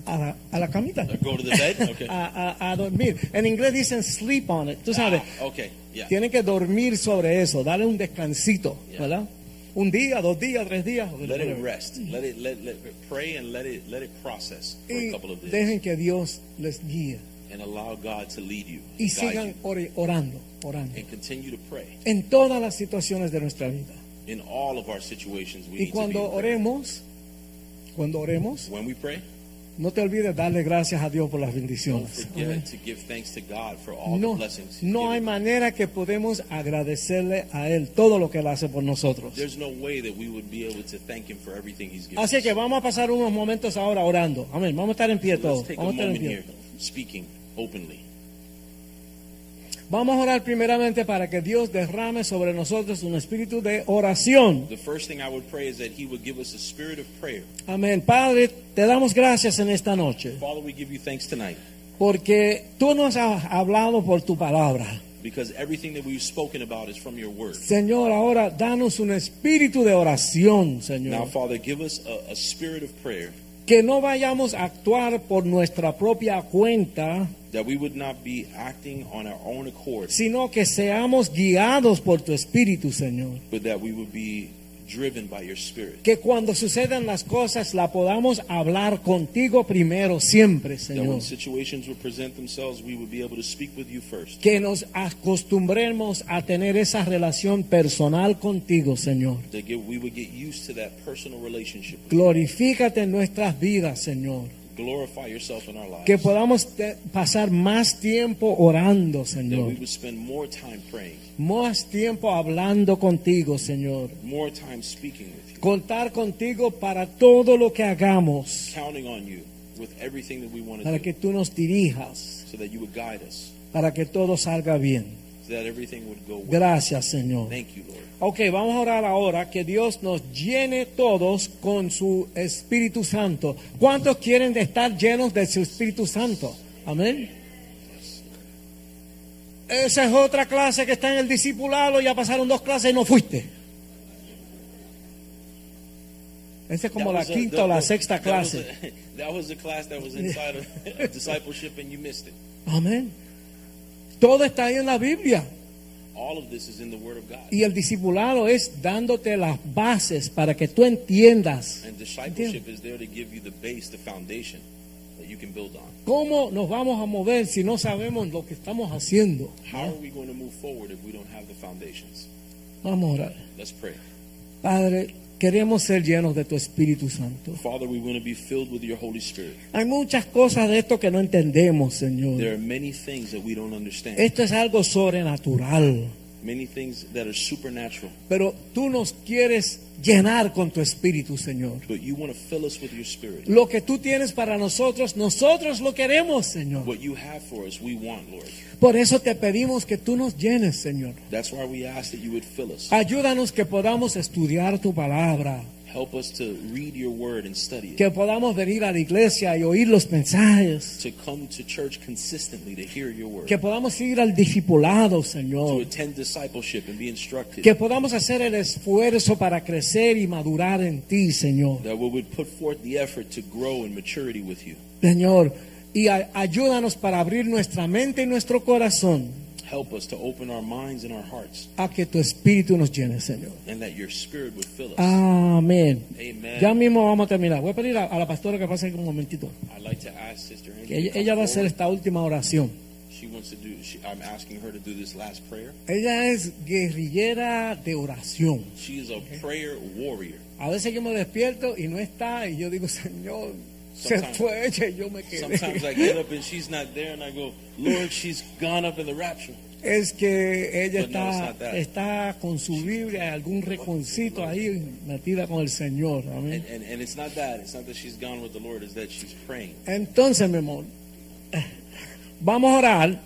a la, a la camita, uh, go to the bed. Okay. a, a- a dormir. En inglés dicen sleep on it. Tú sabes, Ah, okay. Yeah. tienen que dormir sobre eso, darle un descansito, Yeah. ¿verdad? Un día, dos días, tres días. Let it rest. Let it let, let pray and let it let it process for a couple of days dejen que Dios les guíe. and allow God to lead you, Y sigan you, orando, orando. and continue to pray En todas las situaciones de nuestra vida. in all of our situations. We Y need to be cuando oremos, cuando oremos, when we pray, no te olvides darle gracias a Dios por las bendiciones. No, no hay manera que podemos agradecerle a Él todo lo que Él hace por nosotros. There's no way that we would be able to thank Him for everything He's given. Así que vamos a pasar unos momentos ahora orando. Amén. Vamos a estar en pie todos. Vamos a estar en pie. Vamos a orar primeramente para que Dios derrame sobre nosotros un espíritu de oración. The first thing I would pray is that He would give us a spirit of prayer. Amén. Padre, te damos gracias en esta noche Father, we give you thanks tonight porque tú nos has hablado por tu palabra. because everything that we've spoken about is from your word. Señor, ahora danos un espíritu de oración, Now, Señor. Father, give us a, a spirit of prayer Que no vayamos a actuar por nuestra propia cuenta, that we would not be acting on our own accord, sino que seamos guiados por tu espíritu, Señor. but that we would be driven by your spirit. Que cuando sucedan las cosas la podamos hablar contigo primero, siempre, That Señor. when situations would present themselves, we would be able to speak with you first. Que nos acostumbremos a tener esa relación personal contigo, Señor. That get, we would get used to that personal relationship. with Glorifícate en nuestras vidas, Señor. Glorify yourself in our lives. Que podamos pasar más tiempo orando, that we Señor. would spend more time praying, Más tiempo hablando contigo, Señor. more time speaking with you, Contar contigo para todo lo que hagamos. counting on you with everything that we want to Para do, que tú nos dirijas. so that you would guide us, Para que todo salga bien. so that everything would go well. Gracias, Señor. Thank you, Lord. Ok, vamos a orar ahora que Dios nos llene todos con su Espíritu Santo. ¿Cuántos quieren estar llenos de su Espíritu Santo? Amén. Esa es otra clase que está en el discipulado. Ya pasaron dos clases y no fuiste. Esa es como That la was a- quinta o la sexta clase. Amén. Todo está ahí en la Biblia. All of this is in the Word of God. Y el discipulado es dándote las bases para que tú entiendas. And discipleship is there to give you the base, the foundation that you can build on. ¿Cómo nos vamos a mover si no sabemos lo que estamos haciendo? How are we going to move forward if we don't have the foundations? Vamos a orar. Let's pray. Padre, queremos ser llenos de tu Espíritu Santo. Father, we want to be filled with your Holy Spirit. Hay muchas cosas de esto que no entendemos, There Señor. are many things that we don't understand, Esto es algo sobrenatural. Many things that are supernatural, Pero tú nos quieres llenar con tu Espíritu, Señor. but you want to fill us with your Spirit. Lo que tú tienes para nosotros, nosotros lo queremos, Señor. What you have for us, we want, Lord. Por eso te pedimos que tú nos llenes, Señor. That's why we ask that you would fill us. Ayúdanos que podamos estudiar tu palabra, Help us to read your word and study it, que podamos venir a la iglesia y oír los mensajes, to come to church consistently to hear your word, que podamos ir al discipulado, to Señor, attend discipleship and be instructed. que podamos hacer el esfuerzo para crecer y madurar en ti, Señor. that we would put forth the effort to grow in maturity with you. Señor, y ayúdanos para abrir nuestra mente y nuestro corazón Help us to open our minds and our hearts, a que tu espíritu nos llene, Señor. and that your spirit would fill us. Amén. Amen. Ya mismo vamos a terminar. Voy a pedir a, a la pastora que pase un momentito. I'd like to ask Sister Que ella, va a hacer esta última oración. She wants to do. She, I'm asking her to do this last prayer. Ella es guerrillera de oración. She is a prayer warrior. A veces yo me despierto y no está y yo digo, Señor, se Sometimes- fue ella y yo me quedé. Sometimes I get up and she's not there, and I go, Lord, she's gone up in the rapture. Es que ella But no, está, está con su Biblia, algún reconcito ahí metida con el Señor. Amén. And, and, and it's not that. It's not that she's gone with the Lord. It's that she's praying. Entonces, mi amor, vamos a orar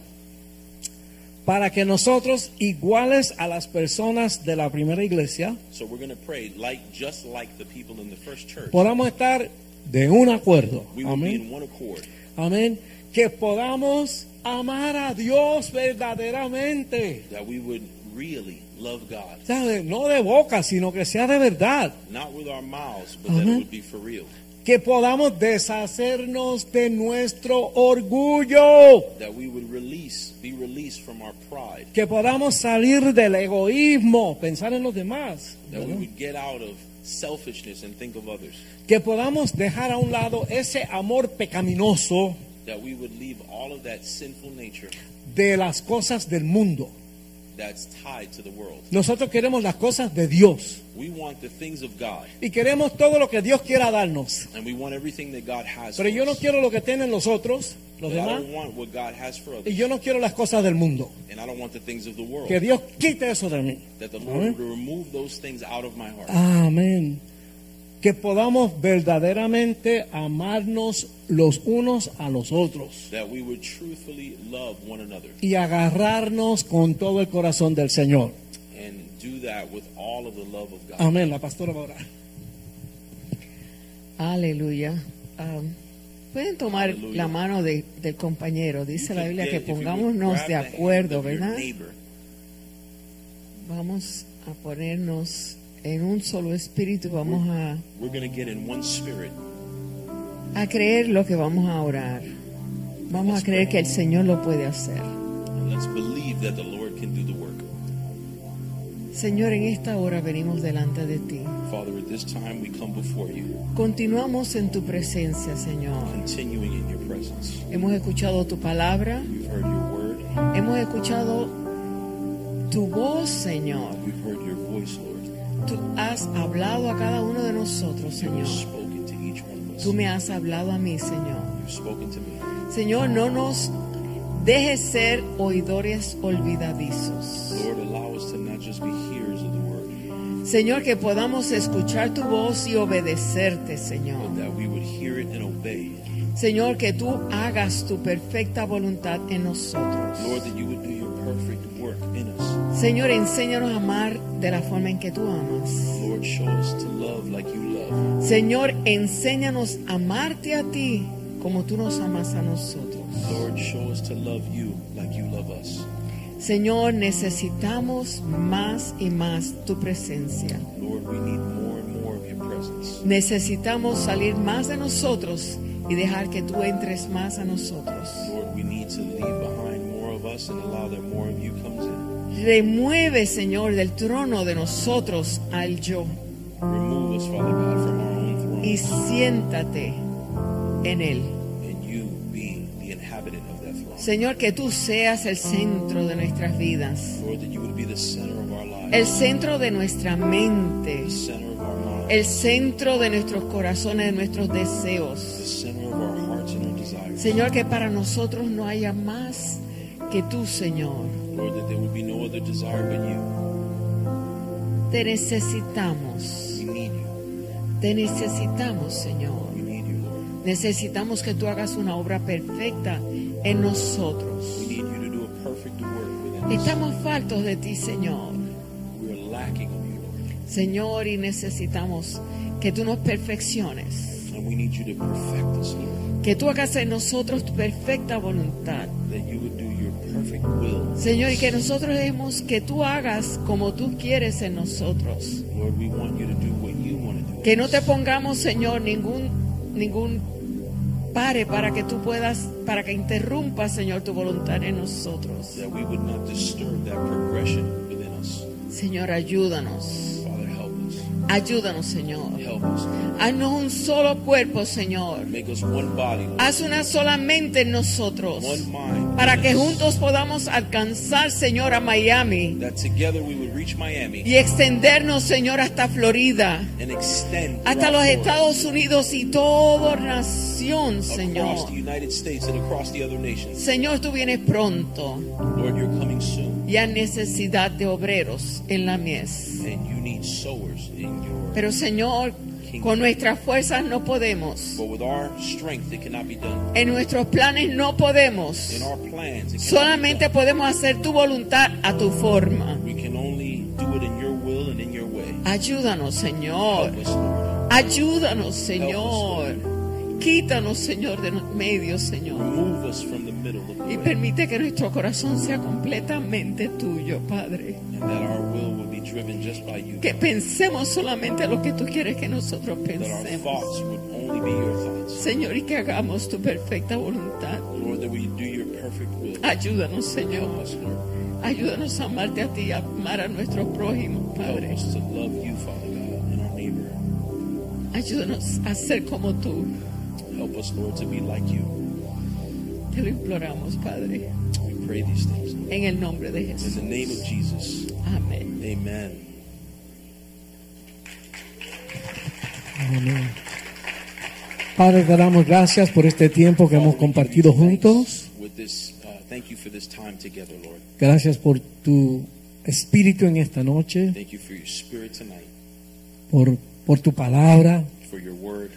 para que nosotros, iguales a las personas de la primera iglesia, So we're going to pray like just like the people in the first church. podamos estar de un acuerdo. Amén. Que podamos amar a Dios verdaderamente. That we would really love God, ¿Sabe? No de boca, sino que sea de verdad. not with our mouths, but that it would be for real. Que podamos deshacernos de nuestro orgullo. That we would release, be released from our pride. Que podamos salir del egoísmo, pensar en los demás. That we would get out of selfishness and think of others. Que podamos dejar a un lado ese amor pecaminoso That we would leave all of that sinful nature de las cosas del mundo. That's tied to the world. Nosotros queremos las cosas de Dios. We want the things of God, Y queremos todo lo que Dios quiera darnos. and we want everything that God has Pero yo no quiero lo que tienen los otros, los But I don't want what God has for Y others, yo no quiero las cosas del mundo. and I don't want the things of the world. Que Dios quite eso de mí. That the Amén. Lord remove those things out of my heart. Amén. Que podamos verdaderamente amarnos los unos a los otros That we would truthfully love one another y agarrarnos con todo el corazón del Señor. and do that with all of the love of God. Amén. La pastora va a orar. Aleluya. Am, Pueden tomar Aleluya. la mano de- del compañero. You Dice la Biblia get- que pongámonos de acuerdo, ¿verdad? Vamos a ponernos en un solo espíritu. Vamos a, We're to get in one spirit. a creer lo que vamos a orar. Vamos a creer que el Señor lo puede hacer. And let's believe that the Lord can do the work. Señor, en esta hora venimos delante de ti. Father, at this time we come before you, Continuamos en tu presencia, Señor. continuing in your presence. Hemos escuchado tu palabra, heard your word, hemos escuchado tu voz, Señor. we've heard your voice, Lord. Tú has hablado a cada uno de nosotros, You have Señor. Tú me has hablado a mí, Señor. Señor, no nos dejes ser oidores olvidadizos. Señor, que podamos escuchar tu voz y obedecerte, Señor. Señor, que tú hagas tu perfecta voluntad en nosotros. Señor, enséñanos a amar de la forma en que tú amas. Lord, show us to love like you love. Señor, enséñanos a amarte a ti como tú nos amas a nosotros. Lord, show us to love you like you love us. Señor, necesitamos más y más tu presencia. Lord, we need more and more of your presence. Necesitamos salir más de nosotros y dejar que tú entres más a nosotros. Lord, we need to leave behind more of us and allow that more of you comes in. Remueve, Señor, del trono de nosotros al yo y siéntate en él. Señor, que tú seas el centro de nuestras vidas, el centro de nuestra mente, el centro de nuestros corazones, de nuestros deseos. Señor, que para nosotros no haya más que tú, Señor. Lord, that there would be no other desire but you. Te necesitamos, We need you. te necesitamos, Señor. We need you, Lord. Necesitamos que tú hagas una obra perfecta en nosotros. We need you to do a perfect work within us. Estamos faltos de ti, Señor. We are lacking of you, Lord. Señor, y necesitamos que tú nos perfecciones. And we need you to perfect us, Lord. Que tú hagas en nosotros tu perfecta voluntad. That you would do will. Señor, y que nosotros dejemos que tú hagas como tú quieres en nosotros. Lord, we want you to do what you want to do. Que no te pongamos, Señor, ningún ningún pare para que tú puedas, para que interrumpa, Señor, tu voluntad en nosotros. That we Ayúdanos, Señor. Haznos un solo cuerpo, Señor. Haz una sola mente en nosotros. Para que juntos podamos alcanzar, Señor, a Miami y extendernos, Señor, hasta Florida, and extend hasta los Estados Unidos y toda nación, Señor. the United States and across the other nations. Señor, tú vienes pronto Y hay necesidad de obreros en la mies. and you need sowers in your. Pero, Señor, con nuestras fuerzas no podemos. But with our strength, it cannot be done. En nuestros planes no podemos. In our plans, it cannot Solamente podemos hacer tu voluntad a tu forma. done. We can only do it in your will and in your way. Ayúdanos, Señor. Ayúdanos, Señor. Quítanos, Señor, de los medios, Señor. Y permite que nuestro corazón sea completamente tuyo, Padre. and that our will will be driven just by you. Que pensemos solamente lo que tú quieres que nosotros pensemos. thoughts would only be your thoughts. Señor, y que hagamos tu perfecta voluntad. Lord, that we do your perfect will. Ayúdanos, Señor. Ayúdanos a amarte a ti y a amar a nuestros prójimos, Help Padre. Ayúdanos a ser como tú. Help us, Lord, to be like you. Te lo imploramos, Padre. We pray these things. En el nombre de in Jesús. the name of Jesus. Amén. Amen. Amén. Padre, te damos gracias por este tiempo que hemos compartido juntos. Uh, thank you for this time together, Lord. Gracias por tu espíritu en esta noche, Thank you for your spirit tonight, por, por tu palabra. for your word.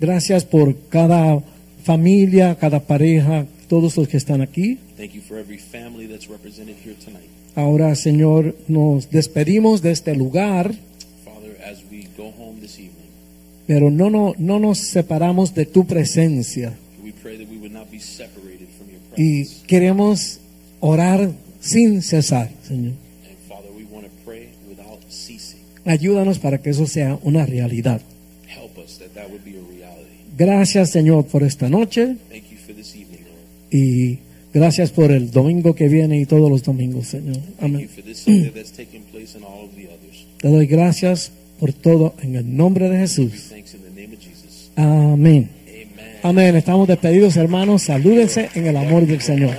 Gracias por cada familia, cada pareja, todos los que están aquí. Thank you for every family that's represented here tonight. Ahora, Señor, nos despedimos de este lugar, Father, as we go home this evening, pero no, no, no nos separamos de tu presencia. we pray that we would not be separated from your Y presence. queremos orar sin cesar, Señor. And Father, we want to pray without ceasing. Ayúdanos para que eso sea una realidad. Help us that that would be a reality. Gracias, Señor, por esta noche Thank you for this evening, Lord. Y Gracias por el domingo que viene y todos los domingos, Señor. Amén. Te doy gracias por todo en el nombre de Jesús. Amén. Amén. Estamos despedidos, hermanos. Salúdense en el amor del Señor.